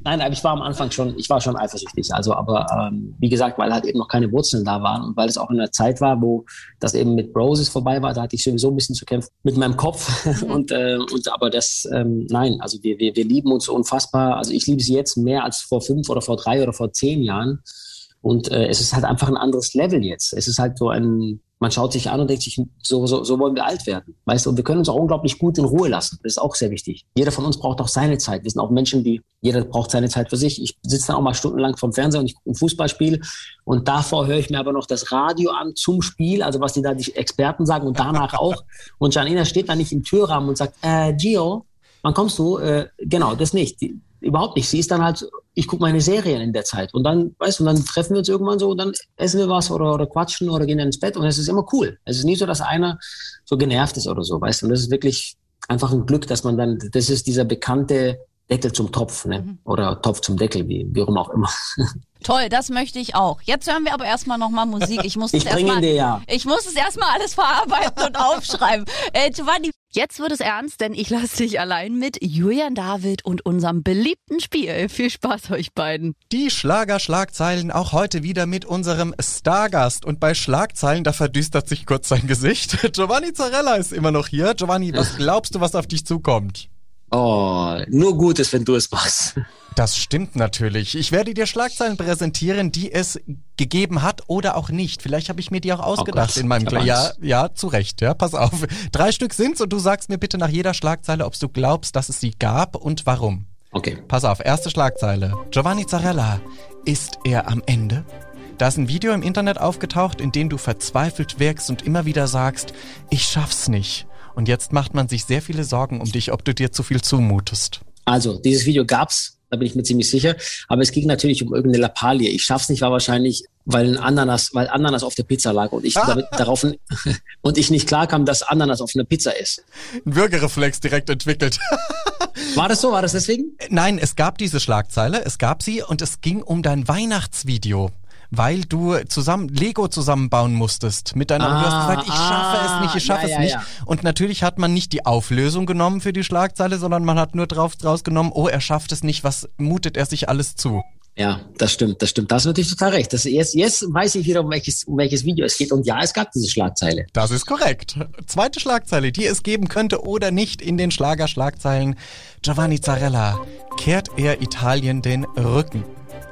Speaker 2: Nein, aber ich war am Anfang schon, ich war schon eifersüchtig. Also, aber ähm, wie gesagt, weil halt eben noch keine Wurzeln da waren und weil es auch in einer Zeit war, wo das eben mit Roses vorbei war, da hatte ich sowieso ein bisschen zu kämpfen mit meinem Kopf. Mhm. und, äh, und aber das, ähm, nein, also wir, wir, wir lieben uns unfassbar. Also ich liebe sie jetzt mehr als vor fünf oder vor drei oder vor zehn Jahren. Und äh, es ist halt einfach ein anderes Level jetzt. Es ist halt so ein, man schaut sich an und denkt sich, so, so, so wollen wir alt werden. Weißt du, und wir können uns auch unglaublich gut in Ruhe lassen. Das ist auch sehr wichtig. Jeder von uns braucht auch seine Zeit. Wir sind auch Menschen, die, jeder braucht seine Zeit für sich. Ich sitze dann auch mal stundenlang vom Fernseher und ich gucke ein Fußballspiel und davor höre ich mir aber noch das Radio an zum Spiel, also was die da die Experten sagen und danach auch. Und Janina steht da nicht im Türrahmen und sagt, äh, Gio, wann kommst du? Äh, genau, das nicht. Die, überhaupt nicht. Sie ist dann halt, ich gucke meine Serien in der Zeit und dann, weißt du, dann treffen wir uns irgendwann so und dann essen wir was oder, oder quatschen oder gehen ins Bett und es ist immer cool. Es ist nie so, dass einer so genervt ist oder so, weißt du. Und das ist wirklich einfach ein Glück, dass man dann, das ist dieser bekannte Deckel zum Topf, ne? Mhm. Oder Topf zum Deckel, wie, wie auch immer.
Speaker 1: Toll, das möchte ich auch. Jetzt hören wir aber erstmal nochmal Musik. Ich muss
Speaker 2: ich
Speaker 1: es erstmal,
Speaker 2: ja.
Speaker 1: ich muss es erstmal alles verarbeiten und aufschreiben. Äh, Giovanni, jetzt wird es ernst, denn ich lasse dich allein mit Julian David und unserem beliebten Spiel. Viel Spaß euch beiden.
Speaker 3: Die Schlager-Schlagzeilen auch heute wieder mit unserem Stargast. Und bei Schlagzeilen, da verdüstert sich kurz sein Gesicht. Giovanni Zarella ist immer noch hier. Giovanni, was glaubst du, was auf dich zukommt?
Speaker 2: Oh, nur Gutes, wenn du es machst.
Speaker 3: Das stimmt natürlich. Ich werde dir Schlagzeilen präsentieren, die es gegeben hat oder auch nicht. Vielleicht habe ich mir die auch oh ausgedacht oh in meinem Kla Ja, ja, zu Recht, ja, pass auf. Drei Stück sind's und du sagst mir bitte nach jeder Schlagzeile, ob du glaubst, dass es sie gab und warum.
Speaker 2: Okay.
Speaker 3: Pass auf, erste Schlagzeile. Giovanni Zarella, ist er am Ende? Da ist ein Video im Internet aufgetaucht, in dem du verzweifelt wirkst und immer wieder sagst, ich schaff's nicht. Und jetzt macht man sich sehr viele Sorgen um dich, ob du dir zu viel zumutest.
Speaker 2: Also, dieses Video gab's, da bin ich mir ziemlich sicher. Aber es ging natürlich um irgendeine Lappalie. Ich schaff's nicht, war wahrscheinlich, weil ein Ananas, weil Ananas auf der Pizza lag und ich damit, darauf und ich nicht klarkam, dass Ananas auf einer Pizza ist.
Speaker 3: Ein Würgereflex direkt entwickelt.
Speaker 2: War das so? War das deswegen?
Speaker 3: Nein, es gab diese Schlagzeile, es gab sie und es ging um dein Weihnachtsvideo weil du zusammen Lego zusammenbauen musstest mit deiner. Ah, du hast gesagt, ich schaffe ah, es nicht, ich schaffe ja, es ja, nicht. Ja. Und natürlich hat man nicht die Auflösung genommen für die Schlagzeile, sondern man hat nur drauf draus genommen, oh, er schafft es nicht, was mutet er sich alles zu?
Speaker 2: Ja, das stimmt, das stimmt. Da hast du natürlich total recht. Das, jetzt, jetzt weiß ich wieder, um welches, um welches Video es geht. Und ja, es gab diese Schlagzeile.
Speaker 3: Das ist korrekt. Zweite Schlagzeile, die es geben könnte oder nicht in den Schlagerschlagzeilen. Giovanni Zarella, kehrt er Italien den Rücken?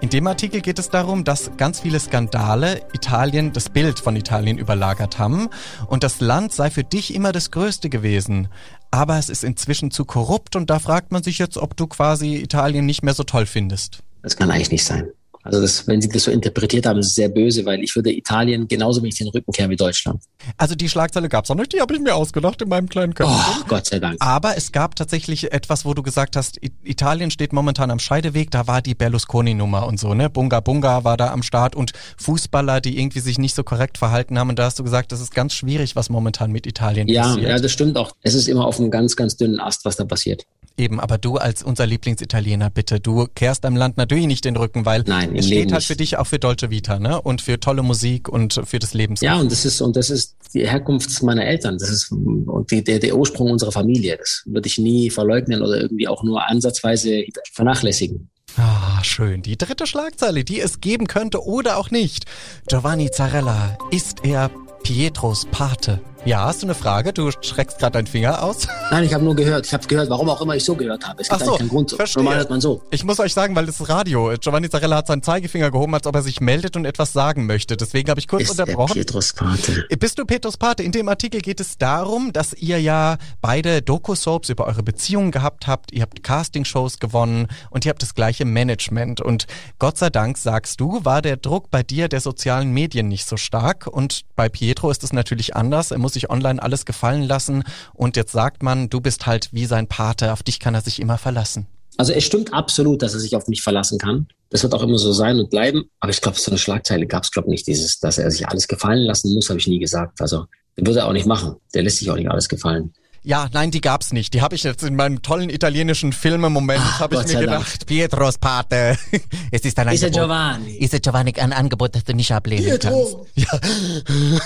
Speaker 3: In dem Artikel geht es darum, dass ganz viele Skandale Italien, das Bild von Italien überlagert haben und das Land sei für dich immer das Größte gewesen. Aber es ist inzwischen zu korrupt und da fragt man sich jetzt, ob du quasi Italien nicht mehr so toll findest.
Speaker 2: Das kann eigentlich nicht sein. Also das, wenn Sie das so interpretiert haben, ist es sehr böse, weil ich würde Italien genauso wenig den Rücken kehren wie Deutschland.
Speaker 3: Also die Schlagzeile gab es auch nicht, die habe ich mir ausgedacht in meinem kleinen Köpfchen.
Speaker 2: Oh, Gott sei Dank.
Speaker 3: Aber es gab tatsächlich etwas, wo du gesagt hast, Italien steht momentan am Scheideweg, da war die Berlusconi-Nummer und so, ne? Bunga Bunga war da am Start und Fußballer, die irgendwie sich nicht so korrekt verhalten haben. Und da hast du gesagt, das ist ganz schwierig, was momentan mit Italien
Speaker 2: ja,
Speaker 3: passiert.
Speaker 2: Ja, das stimmt auch. Es ist immer auf einem ganz, ganz dünnen Ast, was da passiert.
Speaker 3: Eben, aber du als unser Lieblingsitaliener, bitte, du kehrst deinem Land natürlich nicht den Rücken, weil
Speaker 2: Nein,
Speaker 3: es steht
Speaker 2: Leben
Speaker 3: halt für dich auch für Dolce Vita, ne? Und für tolle Musik und für das Leben.
Speaker 2: Ja, und das ist, und das ist die Herkunft meiner Eltern. Das ist und die, der, der Ursprung unserer Familie. Das würde ich nie verleugnen oder irgendwie auch nur ansatzweise vernachlässigen.
Speaker 3: Ah, schön. Die dritte Schlagzeile, die es geben könnte oder auch nicht. Giovanni Zarella, ist er Pietros Pate? Ja, hast du eine Frage? Du streckst gerade deinen Finger aus.
Speaker 2: Nein, ich habe nur gehört. Ich habe gehört, warum auch immer ich so gehört habe. Es gibt Ach so, keinen Grund.
Speaker 3: Verstehe. Normal hört man so. Ich muss euch sagen, weil das ist Radio. Giovanni Zarella hat seinen Zeigefinger gehoben, als ob er sich meldet und etwas sagen möchte. Deswegen habe ich kurz
Speaker 2: ist
Speaker 3: unterbrochen.
Speaker 2: Petrus Pate.
Speaker 3: Bist du Petrus Pate? In dem Artikel geht es darum, dass ihr ja beide Doku-Soaps über eure Beziehungen gehabt habt. Ihr habt Castingshows gewonnen und ihr habt das gleiche Management. Und Gott sei Dank, sagst du, war der Druck bei dir der sozialen Medien nicht so stark. Und bei Pietro ist es natürlich anders. Er muss sich online alles gefallen lassen und jetzt sagt man, du bist halt wie sein Pate, auf dich kann er sich immer verlassen.
Speaker 2: Also es stimmt absolut, dass er sich auf mich verlassen kann. Das wird auch immer so sein und bleiben. Aber ich glaube, so eine Schlagzeile gab es, glaube nicht. Dieses, dass er sich alles gefallen lassen muss, habe ich nie gesagt. Also, den würde er auch nicht machen. Der lässt sich auch nicht alles gefallen.
Speaker 3: Ja, nein, die gab's nicht. Die habe ich jetzt in meinem tollen italienischen Filmemoment habe ich mir gedacht, Dank. Pietros Pate. es ist ein
Speaker 2: Ist er Giovanni?
Speaker 3: Ist er Giovanni ein Angebot, das du nicht ablehnen Pietro, kannst?
Speaker 2: Ja.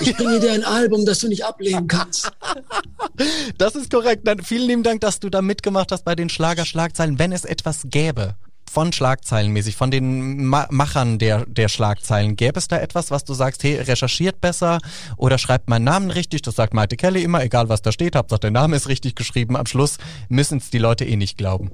Speaker 2: ich bringe dir ein Album, das du nicht ablehnen kannst.
Speaker 3: das ist korrekt. Dann vielen lieben Dank, dass du da mitgemacht hast bei den Schlagerschlagzeilen. Wenn es etwas gäbe, von Schlagzeilenmäßig, von den Ma Machern der, der Schlagzeilen, gäbe es da etwas, was du sagst, hey, recherchiert besser oder schreibt meinen Namen richtig? Das sagt Maite Kelly immer, egal was da steht, Hauptsache der Name ist richtig geschrieben. Am Schluss müssen es die Leute eh nicht glauben.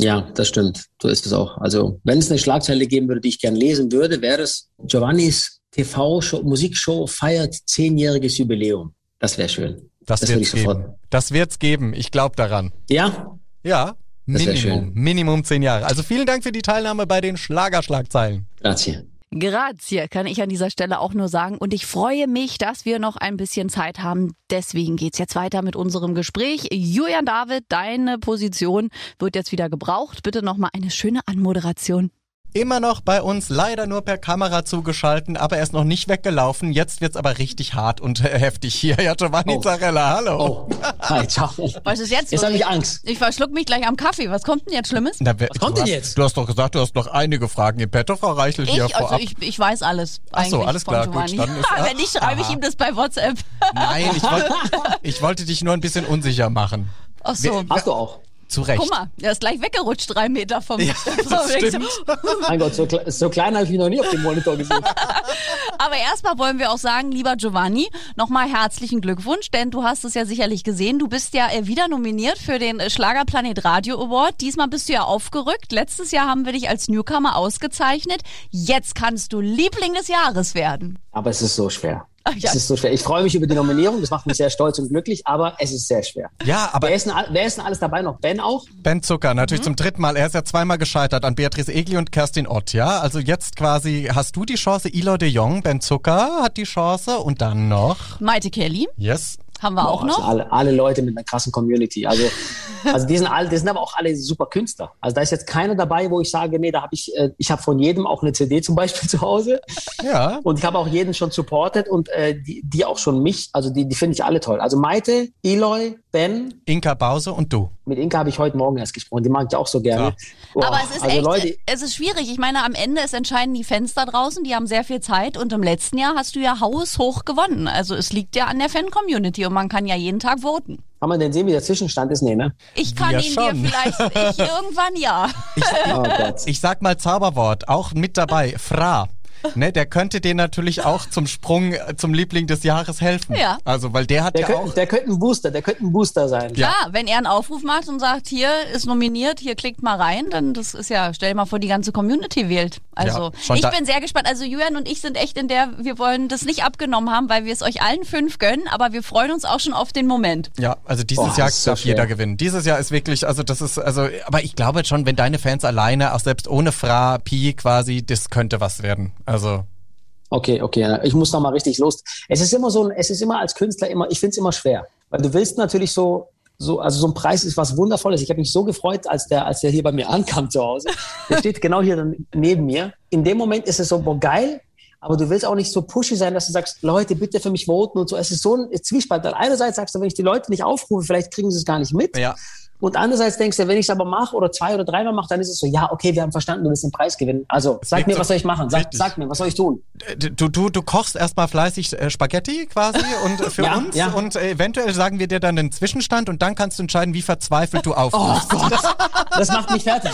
Speaker 2: Ja, das stimmt. So ist es auch. Also, wenn es eine Schlagzeile geben würde, die ich gern lesen würde, wäre es Giovannis TV-Show, Musikshow feiert zehnjähriges Jubiläum. Das wäre schön.
Speaker 3: Das, das wird es geben. Das wird's geben. Ich glaube daran.
Speaker 2: Ja?
Speaker 3: Ja, Minimum, Minimum zehn Jahre. Also vielen Dank für die Teilnahme bei den Schlagerschlagzeilen.
Speaker 2: Grazie.
Speaker 1: Grazie, kann ich an dieser Stelle auch nur sagen. Und ich freue mich, dass wir noch ein bisschen Zeit haben. Deswegen geht's jetzt weiter mit unserem Gespräch. Julian David, deine Position wird jetzt wieder gebraucht. Bitte nochmal eine schöne Anmoderation.
Speaker 3: Immer noch bei uns, leider nur per Kamera zugeschalten, aber er ist noch nicht weggelaufen. Jetzt wird's aber richtig hart und äh, heftig hier. Ja, Giovanni oh. Zarella, hallo.
Speaker 2: Oh. Hi, ciao.
Speaker 1: Was ist jetzt?
Speaker 2: Jetzt habe ich Angst.
Speaker 1: Ich verschluck mich gleich am Kaffee. Was kommt denn jetzt Schlimmes?
Speaker 3: Na, wer,
Speaker 2: Was kommt denn
Speaker 3: hast,
Speaker 2: jetzt?
Speaker 3: Du hast doch gesagt, du hast noch einige Fragen im Petto, Frau Reichel, hier
Speaker 1: ich,
Speaker 3: vorab.
Speaker 1: Also ich, ich weiß alles.
Speaker 3: Ach so, alles klar, gut. Dann ist,
Speaker 1: Wenn nicht, schreibe ich ihm das bei WhatsApp.
Speaker 3: Nein, ich, wollt, ich wollte dich nur ein bisschen unsicher machen.
Speaker 1: Ach so.
Speaker 2: Hast du auch.
Speaker 3: Zu Recht.
Speaker 1: Guck mal, er ist gleich weggerutscht, drei Meter vom.
Speaker 3: Ja, das stimmt.
Speaker 2: mein Gott, so, so klein habe ich mich noch nie auf dem Monitor gesehen.
Speaker 1: Aber erstmal wollen wir auch sagen, lieber Giovanni, nochmal herzlichen Glückwunsch, denn du hast es ja sicherlich gesehen. Du bist ja äh, wieder nominiert für den äh, Schlagerplanet Radio Award. Diesmal bist du ja aufgerückt. Letztes Jahr haben wir dich als Newcomer ausgezeichnet. Jetzt kannst du Liebling des Jahres werden.
Speaker 2: Aber es ist so schwer. Ach, ja. Es ist so schwer. Ich freue mich über die Nominierung, das macht mich sehr stolz und glücklich, aber es ist sehr schwer.
Speaker 3: Ja, aber.
Speaker 2: Wer ist denn, wer ist denn alles dabei noch? Ben auch?
Speaker 3: Ben Zucker, natürlich mhm. zum dritten Mal. Er ist ja zweimal gescheitert an Beatrice Egli und Kerstin Ott, ja? Also jetzt quasi hast du die Chance, Eloy de Jong, Ben Zucker hat die Chance und dann noch.
Speaker 1: Maite Kelly.
Speaker 3: Yes.
Speaker 1: Haben wir auch noch? Also
Speaker 2: alle, alle Leute mit einer krassen Community. Also, also die sind alle, die sind aber auch alle super Künstler. Also da ist jetzt keiner dabei, wo ich sage, nee, da habe ich, äh, ich habe von jedem auch eine CD zum Beispiel zu Hause. Ja. Und ich habe auch jeden schon supportet und äh, die, die auch schon mich, also die, die finde ich alle toll. Also Maite, Eloy, Ben.
Speaker 3: Inka Bause und du.
Speaker 2: Mit Inka habe ich heute Morgen erst gesprochen. Die mag ich auch so gerne. Ja.
Speaker 1: Boah, aber es ist also echt, Leute, es ist schwierig. Ich meine, am Ende es entscheiden die Fans da draußen, die haben sehr viel Zeit und im letzten Jahr hast du ja haushoch gewonnen. Also es liegt ja an der Fan-Community und man kann ja jeden Tag voten.
Speaker 2: Kann man denn sehen, wie der Zwischenstand ist? Nee, ne?
Speaker 1: Ich kann ja ihn schon. dir vielleicht, ich irgendwann ja.
Speaker 3: Ich, oh ich sag mal Zauberwort, auch mit dabei, Fra ne, der könnte dir natürlich auch zum Sprung äh, zum Liebling des Jahres helfen. Ja. Also, weil der hat
Speaker 2: der
Speaker 3: ja
Speaker 2: könnte,
Speaker 3: auch.
Speaker 2: Der könnte ein Booster, der könnte ein Booster sein.
Speaker 1: Ja, ja, wenn er einen Aufruf macht und sagt, hier ist nominiert, hier klickt mal rein, dann das ist ja, stell dir mal vor, die ganze Community wählt. Also, ja, ich bin sehr gespannt. Also, Julian und ich sind echt in der, wir wollen das nicht abgenommen haben, weil wir es euch allen fünf gönnen, aber wir freuen uns auch schon auf den Moment.
Speaker 3: Ja, also dieses Boah, Jahr darf so jeder gewinnen. Dieses Jahr ist wirklich, also das ist, also, aber ich glaube schon, wenn deine Fans alleine, auch selbst ohne Fra, Pi quasi, das könnte was werden. Also.
Speaker 2: Okay, okay, ich muss noch mal richtig los. Es ist immer so, es ist immer als Künstler immer, ich finde es immer schwer, weil du willst natürlich so, so, also so ein Preis ist was Wundervolles. Ich habe mich so gefreut, als der, als der hier bei mir ankam zu Hause. Der steht genau hier neben mir. In dem Moment ist es so, boah, geil, aber du willst auch nicht so pushy sein, dass du sagst, Leute, bitte für mich voten und so. Es ist so ein Zwiespalt. Einerseits sagst du, wenn ich die Leute nicht aufrufe, vielleicht kriegen sie es gar nicht mit. Ja. Und andererseits denkst du, wenn ich es aber mache oder zwei oder dreimal mache, dann ist es so, ja, okay, wir haben verstanden, du willst den Preis gewinnen. Also sag mir, was soll ich machen? Sag, sag, mir, was soll ich tun?
Speaker 3: Du, du, du kochst erstmal fleißig äh, Spaghetti quasi und äh, für ja, uns ja. und äh, eventuell sagen wir dir dann den Zwischenstand und dann kannst du entscheiden, wie verzweifelt du aufrufst.
Speaker 2: Oh Gott, das, das macht mich fertig.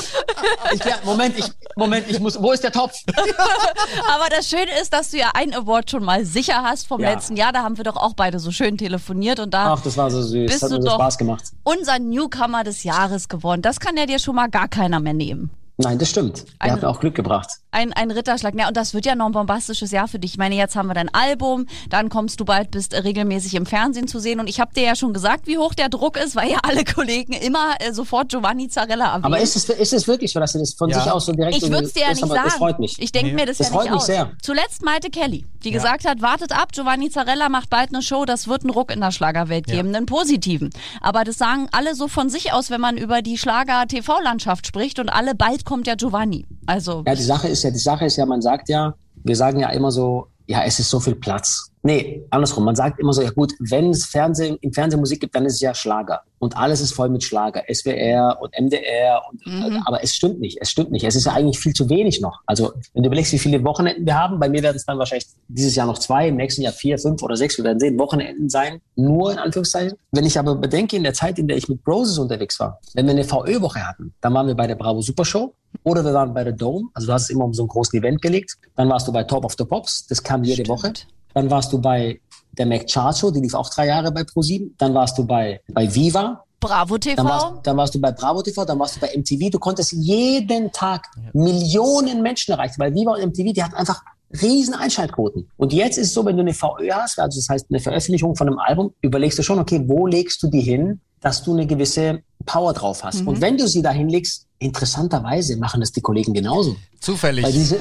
Speaker 2: Ich, ja, Moment, ich, Moment, ich muss, wo ist der Topf?
Speaker 1: aber das Schöne ist, dass du ja ein Award schon mal sicher hast vom letzten Jahr. Da haben wir doch auch beide so schön telefoniert und da
Speaker 2: Ach, das war so süß.
Speaker 1: Bist
Speaker 2: Hat
Speaker 1: mir
Speaker 2: so Spaß gemacht.
Speaker 1: Unser Newcomer des Jahres geworden. Das kann ja dir schon mal gar keiner mehr nehmen.
Speaker 2: Nein, das stimmt. Er hat mir auch Glück gebracht.
Speaker 1: Ein, ein Ritterschlag. Ja, und das wird ja noch ein bombastisches Jahr für dich. Ich meine, jetzt haben wir dein Album, dann kommst du bald, bist regelmäßig im Fernsehen zu sehen. Und ich habe dir ja schon gesagt, wie hoch der Druck ist, weil ja alle Kollegen immer äh, sofort Giovanni Zarella erwähnen.
Speaker 2: Aber ist es, ist es wirklich so, dass du das von ja. sich aus so direkt
Speaker 1: Ich würde es dir ja nicht sagen. Das
Speaker 2: freut mich.
Speaker 1: Ich denke nee. mir das,
Speaker 2: das
Speaker 1: ja nicht
Speaker 2: freut mich aus. Sehr.
Speaker 1: Zuletzt Maite Kelly, die ja. gesagt hat, wartet ab, Giovanni Zarella macht bald eine Show, das wird einen Ruck in der Schlagerwelt geben, ja. einen positiven. Aber das sagen alle so von sich aus, wenn man über die Schlager-TV-Landschaft spricht und alle, bald kommt ja Giovanni. Also.
Speaker 2: Ja, die Sache ist ja, die Sache ist ja, man sagt ja, wir sagen ja immer so, ja, es ist so viel Platz. Nee, andersrum. Man sagt immer so, ja gut, wenn es Fernsehen, im Fernsehen Musik gibt, dann ist es ja Schlager. Und alles ist voll mit Schlager. SWR und MDR. Und, mhm. Aber es stimmt nicht. Es stimmt nicht. Es ist ja eigentlich viel zu wenig noch. Also, wenn du überlegst, wie viele Wochenenden wir haben, bei mir werden es dann wahrscheinlich dieses Jahr noch zwei, im nächsten Jahr vier, fünf oder sechs, wir werden sehen, Wochenenden sein. Nur in Anführungszeichen. Wenn ich aber bedenke, in der Zeit, in der ich mit Broses unterwegs war, wenn wir eine VÖ-Woche hatten, dann waren wir bei der Bravo Super Show oder wir waren bei der Dome. Also, du hast es immer um so einen großen Event gelegt. Dann warst du bei Top of the Pops. Das kam jede Stimmt. Woche. Dann warst du bei der Mac Chart Show, die lief auch drei Jahre bei ProSieben. Dann warst du bei, bei Viva.
Speaker 1: Bravo TV.
Speaker 2: Dann warst, dann warst, du bei Bravo TV, dann warst du bei MTV. Du konntest jeden Tag ja. Millionen Menschen erreichen, weil Viva und MTV, die hatten einfach riesen Einschaltquoten. Und jetzt ist es so, wenn du eine VÖ hast, also das heißt eine Veröffentlichung von einem Album, überlegst du schon, okay, wo legst du die hin, dass du eine gewisse Power drauf hast. Mhm. Und wenn du sie da hinlegst, interessanterweise machen das die Kollegen genauso.
Speaker 3: Zufällig.
Speaker 2: Weil die,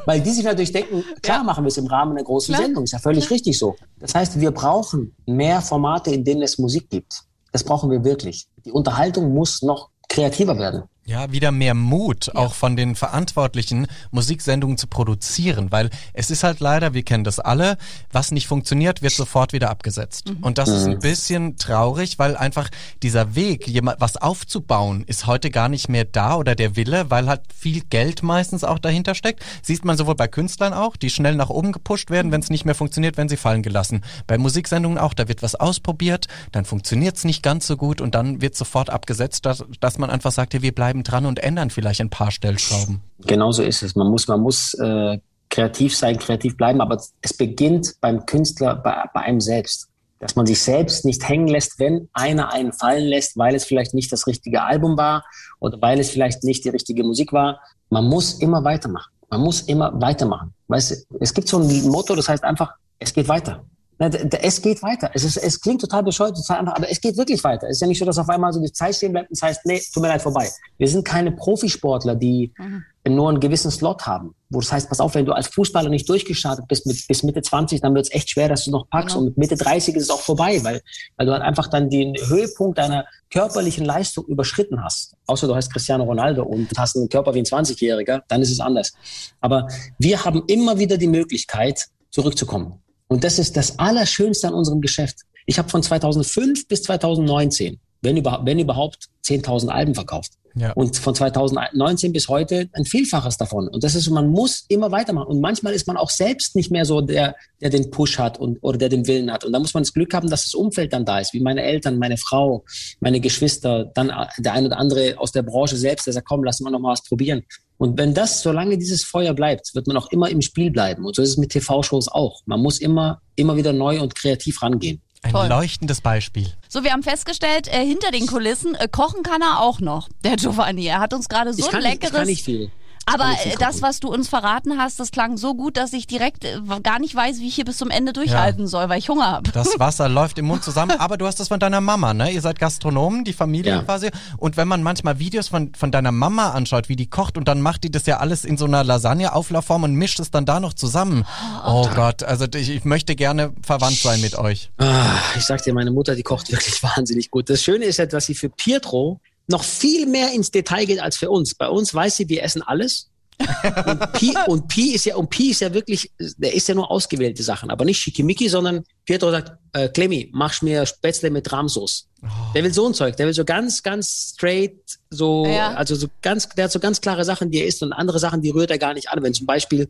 Speaker 2: weil die sich natürlich denken, klar ja. machen wir es im Rahmen einer großen klar. Sendung, ist ja völlig klar. richtig so. Das heißt, wir brauchen mehr Formate, in denen es Musik gibt. Das brauchen wir wirklich. Die Unterhaltung muss noch kreativer werden.
Speaker 3: Ja, wieder mehr Mut ja. auch von den Verantwortlichen, Musiksendungen zu produzieren, weil es ist halt leider, wir kennen das alle, was nicht funktioniert, wird sofort wieder abgesetzt. Mhm. Und das mhm. ist ein mhm. bisschen traurig, weil einfach dieser Weg, jemand was aufzubauen, ist heute gar nicht mehr da oder der Wille, weil halt viel Geld meistens auch dahinter steckt. Sieht man sowohl bei Künstlern auch, die schnell nach oben gepusht werden, wenn es nicht mehr funktioniert, wenn sie fallen gelassen. Bei Musiksendungen auch, da wird was ausprobiert, dann funktioniert es nicht ganz so gut und dann wird sofort abgesetzt, dass, dass man einfach sagt, ja, wir bleiben bleiben dran und ändern vielleicht ein paar Stellschrauben.
Speaker 2: Genau so ist es. Man muss, man muss äh, kreativ sein, kreativ bleiben, aber es beginnt beim Künstler, bei, bei einem selbst. Dass man sich selbst nicht hängen lässt, wenn einer einen fallen lässt, weil es vielleicht nicht das richtige Album war oder weil es vielleicht nicht die richtige Musik war. Man muss immer weitermachen. Man muss immer weitermachen. Weißt du, es gibt so ein Motto, das heißt einfach, es geht weiter. Es geht weiter. Es, ist, es klingt total bescheuert, total einfach, aber es geht wirklich weiter. Es ist ja nicht so, dass auf einmal so die Zeit stehen bleibt und das heißt, nee, tut mir leid, vorbei. Wir sind keine Profisportler, die mhm. nur einen gewissen Slot haben. Wo das heißt, pass auf, wenn du als Fußballer nicht durchgestartet bist mit, bis Mitte 20, dann wird es echt schwer, dass du noch packst. Genau. Und mit Mitte 30 ist es auch vorbei, weil, weil du halt einfach dann den Höhepunkt deiner körperlichen Leistung überschritten hast. Außer du heißt Cristiano Ronaldo und hast einen Körper wie ein 20-Jähriger, dann ist es anders. Aber wir haben immer wieder die Möglichkeit, zurückzukommen. Und das ist das Allerschönste an unserem Geschäft. Ich habe von 2005 bis 2019, wenn, über, wenn überhaupt, 10.000 Alben verkauft. Ja. Und von 2019 bis heute ein Vielfaches davon. Und das ist, man muss immer weitermachen. Und manchmal ist man auch selbst nicht mehr so der, der den Push hat und, oder der den Willen hat. Und da muss man das Glück haben, dass das Umfeld dann da ist, wie meine Eltern, meine Frau, meine Geschwister, dann der ein oder andere aus der Branche selbst, der sagt, komm, lass mal noch mal was probieren. Und wenn das, solange dieses Feuer bleibt, wird man auch immer im Spiel bleiben. Und so ist es mit TV-Shows auch. Man muss immer, immer wieder neu und kreativ rangehen.
Speaker 3: Ein Toll. leuchtendes Beispiel.
Speaker 1: So, wir haben festgestellt, äh, hinter den Kulissen äh, kochen kann er auch noch, der Giovanni. Er hat uns gerade so
Speaker 2: ich
Speaker 1: ein leckeres.
Speaker 2: Ich kann nicht viel.
Speaker 1: Aber das, was du uns verraten hast, das klang so gut, dass ich direkt äh, gar nicht weiß, wie ich hier bis zum Ende durchhalten ja. soll, weil ich Hunger habe.
Speaker 3: Das Wasser läuft im Mund zusammen, aber du hast das von deiner Mama, ne? Ihr seid Gastronomen, die Familie ja. quasi. Und wenn man manchmal Videos von, von deiner Mama anschaut, wie die kocht und dann macht die das ja alles in so einer Lasagne-Auflaufform und mischt es dann da noch zusammen. Oh, oh Gott, also ich, ich, möchte gerne verwandt sein mit euch.
Speaker 2: Ah, ich sag dir, meine Mutter, die kocht wirklich wahnsinnig gut. Das Schöne ist ja, dass sie für Pietro noch viel mehr ins Detail geht als für uns. Bei uns weiß sie, wir essen alles. und, Pi, und Pi ist ja, und Pi ist ja wirklich, der ist ja nur ausgewählte Sachen, aber nicht Schickimicki, sondern Pietro sagt, äh, Clemmy, machst mir Spätzle mit Rahmsoße. Oh. Der will so ein Zeug, der will so ganz, ganz straight, so, ja. also so ganz, der hat so ganz klare Sachen, die er isst und andere Sachen, die rührt er gar nicht an. Wenn zum Beispiel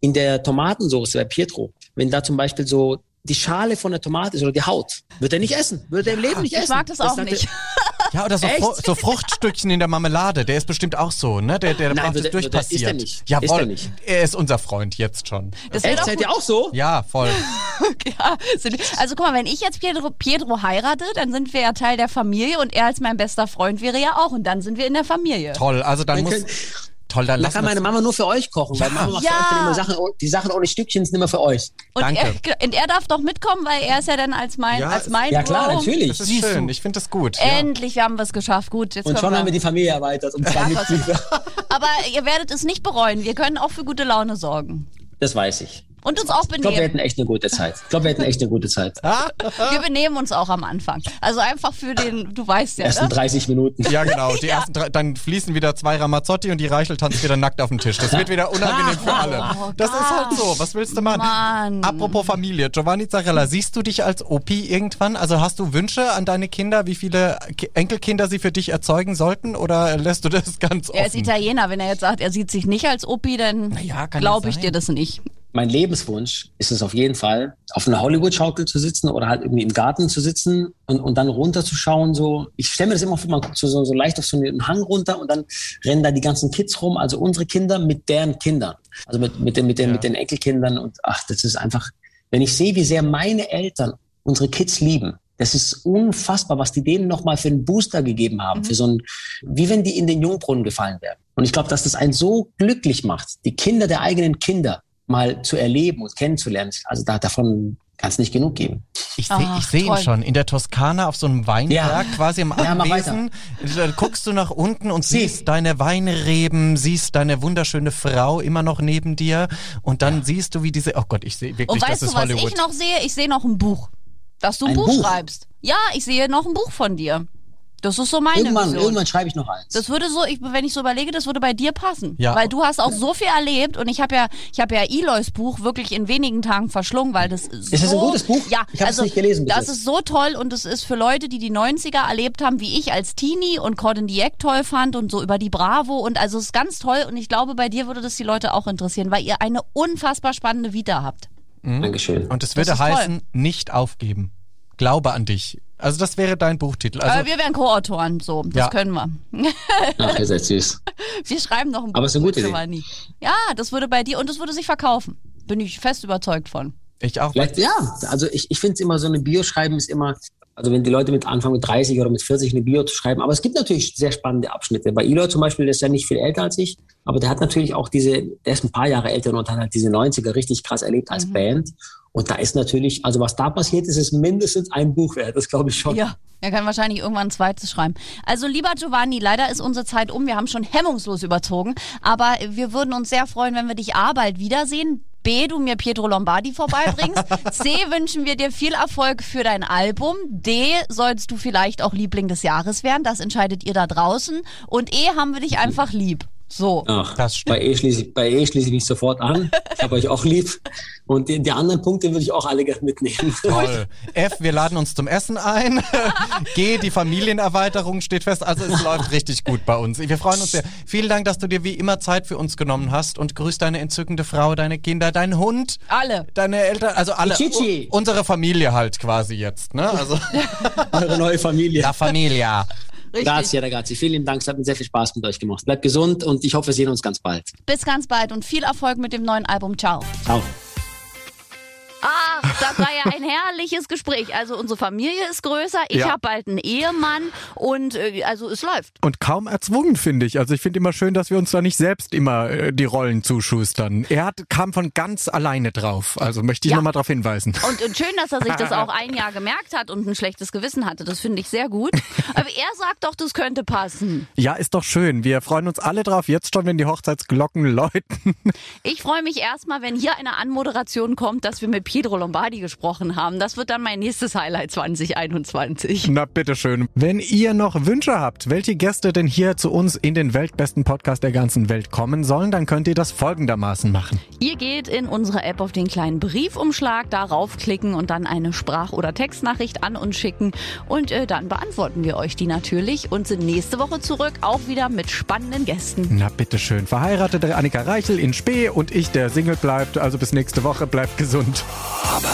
Speaker 2: in der Tomatensauce bei Pietro, wenn da zum Beispiel so die Schale von der Tomate ist oder die Haut, wird er nicht essen, wird er im Leben nicht essen.
Speaker 1: Ich mag das, das auch nicht.
Speaker 3: Ja, oder so, Fru so, Fruchtstückchen in der Marmelade. Der ist bestimmt auch so, ne? Der, der
Speaker 2: Nein, braucht es durchpassiert. Ist er nicht.
Speaker 3: Jawohl,
Speaker 2: ist
Speaker 3: er, nicht. er ist unser Freund jetzt schon.
Speaker 2: Das Echt? Seid ihr auch so?
Speaker 3: Ja, voll.
Speaker 1: ja, also guck mal, wenn ich jetzt Pietro, Pietro heirate, dann sind wir ja Teil der Familie und er als mein bester Freund wäre ja auch und dann sind wir in der Familie.
Speaker 3: Toll, also dann, dann muss
Speaker 2: Toll, dann, dann kann meine Mama nur für euch kochen, ja. weil Mama macht ja. immer Sachen, die Sachen ohne Stückchen sind immer für euch.
Speaker 1: Und Danke. Er, und er darf doch mitkommen, weil er ist ja dann als mein, ja, als mein
Speaker 2: Ja klar, Bro. natürlich.
Speaker 3: Das ist Siehst schön, du. ich finde das gut.
Speaker 1: Endlich, wir haben es geschafft, gut.
Speaker 2: und schon wir. haben wir die Familie erweitert um zwei Mitglieder.
Speaker 1: Aber ihr werdet es nicht bereuen, wir können auch für gute Laune sorgen.
Speaker 2: Das weiß ich.
Speaker 1: Und uns auch benehmen. Ich
Speaker 2: glaube, wir hätten echt eine gute Zeit. Ich glaube, wir hätten echt eine gute Zeit.
Speaker 1: wir benehmen uns auch am Anfang. Also einfach für den, du weißt ja.
Speaker 2: Ersten
Speaker 1: ne?
Speaker 2: 30 Minuten.
Speaker 3: Ja, genau. Die ja. ersten drei, dann fließen wieder zwei Ramazzotti und die Reichel tanzt wieder nackt auf den Tisch. Das wird wieder unangenehm für alle. Oh, das ist halt so. Was willst du machen? Mann. Apropos Familie. Giovanni Zarella, siehst du dich als Opi irgendwann? Also hast du Wünsche an deine Kinder, wie viele Enkelkinder sie für dich erzeugen sollten? Oder lässt du das ganz offen?
Speaker 1: Er ist Italiener. Wenn er jetzt sagt, er sieht sich nicht als Opi, dann naja, glaube ich dir das nicht
Speaker 2: mein Lebenswunsch ist es auf jeden Fall, auf einer Hollywood-Schaukel zu sitzen oder halt irgendwie im Garten zu sitzen und, und dann runterzuschauen. So, ich stelle mir das immer vor, man guckt so, so, so leicht auf so einen Hang runter und dann rennen da die ganzen Kids rum, also unsere Kinder mit deren Kindern, also mit, mit, den, mit, den, ja. mit den Enkelkindern. Und ach, das ist einfach, wenn ich sehe, wie sehr meine Eltern unsere Kids lieben, das ist unfassbar, was die denen nochmal für einen Booster gegeben haben, mhm. für so ein, wie wenn die in den Jungbrunnen gefallen wären. Und ich glaube, dass das einen so glücklich macht, die Kinder der eigenen Kinder mal zu erleben und kennenzulernen. Also da, davon kann es nicht genug geben.
Speaker 3: Ich sehe seh ihn schon in der Toskana auf so einem Weinberg, ja. quasi am Anwesen. Ja, da guckst du nach unten und Sie. siehst deine Weinreben, siehst deine wunderschöne Frau immer noch neben dir und dann ja. siehst du, wie diese, oh Gott, ich sehe wirklich, und
Speaker 1: weißt
Speaker 3: das
Speaker 1: ist du, Hollywood. was ich noch sehe? Ich sehe noch ein Buch. Dass du ein, ein Buch, Buch schreibst. Ja, ich sehe noch ein Buch von dir. Das ist so meine
Speaker 2: irgendwann,
Speaker 1: Vision.
Speaker 2: Irgendwann schreibe ich noch eins.
Speaker 1: Das würde so, ich, wenn ich so überlege, das würde bei dir passen. Ja. Weil du hast auch so viel erlebt und ich habe ja, ich habe ja Eloys Buch wirklich in wenigen Tagen verschlungen, weil das so,
Speaker 2: Ist das ein gutes Buch?
Speaker 1: Ja.
Speaker 2: Ich habe also, es nicht gelesen.
Speaker 1: Das ist so toll und es ist für Leute, die die 90er erlebt haben, wie ich als Teenie und Cordon Dieck toll fand und so über die Bravo und also es ist ganz toll und ich glaube, bei dir würde das die Leute auch interessieren, weil ihr eine unfassbar spannende Vita habt.
Speaker 2: Mhm. Dankeschön.
Speaker 3: Und es würde heißen, toll. nicht aufgeben. Glaube an dich. Also das wäre dein Buchtitel. Also
Speaker 1: Aber wir wären Co-Autoren, so, das ja. können wir.
Speaker 2: Ach, ihr seid süß.
Speaker 1: Wir schreiben noch ein Buch.
Speaker 2: Aber es ist eine gute
Speaker 1: Idee. Ja, das würde bei dir und das würde sich verkaufen. Bin ich fest überzeugt von.
Speaker 3: Ich auch.
Speaker 2: Vielleicht, ja, also ich, ich finde es immer so eine Bio schreiben ist immer, Also wenn die Leute mit Anfang mit 30 oder mit 40 eine Bio schreiben. Aber es gibt natürlich sehr spannende Abschnitte. Bei Eloy zum Beispiel, der ist ja nicht viel älter als ich, aber der hat natürlich auch diese, der ist ein paar Jahre älter und hat halt diese 90er richtig krass erlebt als mhm. Band. Und da ist natürlich, also was da passiert ist, ist mindestens ein Buch wert, das glaube ich schon.
Speaker 1: Ja, er kann wahrscheinlich irgendwann ein zweites schreiben. Also lieber Giovanni, leider ist unsere Zeit um, wir haben schon hemmungslos überzogen, aber wir würden uns sehr freuen, wenn wir dich A bald wiedersehen. B, du mir Pietro Lombardi vorbeibringst. C, wünschen wir dir viel Erfolg für dein Album. D, sollst du vielleicht auch Liebling des Jahres werden. Das entscheidet ihr da draußen. Und E, haben wir dich einfach lieb. So.
Speaker 2: Ach, das stimmt. Bei E schließe ich, bei e schließe ich mich sofort an. Ich habe euch auch lieb. Und die, die anderen Punkte würde ich auch alle gerne mitnehmen.
Speaker 3: Toll. F, wir laden uns zum Essen ein. G, die Familienerweiterung steht fest. Also es läuft richtig gut bei uns. Wir freuen uns sehr. Vielen Dank, dass du dir wie immer Zeit für uns genommen hast und grüß deine entzückende Frau, deine Kinder, deinen Hund.
Speaker 1: Alle.
Speaker 3: Deine Eltern, also alle. Unsere Familie halt quasi jetzt, ne? Also.
Speaker 2: Eure neue Familie.
Speaker 3: La Familia.
Speaker 2: Richtig. Grazie, ragazzi. Vielen Dank. Es hat mir sehr viel Spaß mit euch gemacht. Bleibt gesund und ich hoffe, wir sehen uns ganz bald.
Speaker 1: Bis ganz bald und viel Erfolg mit dem neuen Album. Ciao.
Speaker 2: Ciao.
Speaker 1: Das war ja ein herrliches Gespräch. Also unsere Familie ist größer, ich ja. habe bald einen Ehemann und äh, also es läuft.
Speaker 3: Und kaum erzwungen, finde ich. Also ich finde immer schön, dass wir uns da nicht selbst immer äh, die Rollen zuschustern. Er hat, kam von ganz alleine drauf. Also möchte ich ja. nochmal darauf hinweisen.
Speaker 1: Und, und schön, dass er sich das auch ein Jahr gemerkt hat und ein schlechtes Gewissen hatte. Das finde ich sehr gut. Aber er sagt doch, das könnte passen.
Speaker 3: Ja, ist doch schön. Wir freuen uns alle drauf, jetzt schon, wenn die Hochzeitsglocken läuten.
Speaker 1: Ich freue mich erstmal, wenn hier eine Anmoderation kommt, dass wir mit Pietro Lombardi gesprochen haben. Das wird dann mein nächstes Highlight 2021.
Speaker 3: Na bitteschön. Wenn ihr noch Wünsche habt, welche Gäste denn hier zu uns in den weltbesten Podcast der ganzen Welt kommen sollen, dann könnt ihr das folgendermaßen machen.
Speaker 1: Ihr geht in unsere App auf den kleinen Briefumschlag, darauf klicken und dann eine Sprach- oder Textnachricht an uns schicken und äh, dann beantworten wir euch die natürlich und sind nächste Woche zurück, auch wieder mit spannenden Gästen.
Speaker 3: Na bitteschön. Verheiratete Annika Reichel in Spee und ich, der Single bleibt. Also bis nächste Woche. Bleibt gesund.
Speaker 4: Aber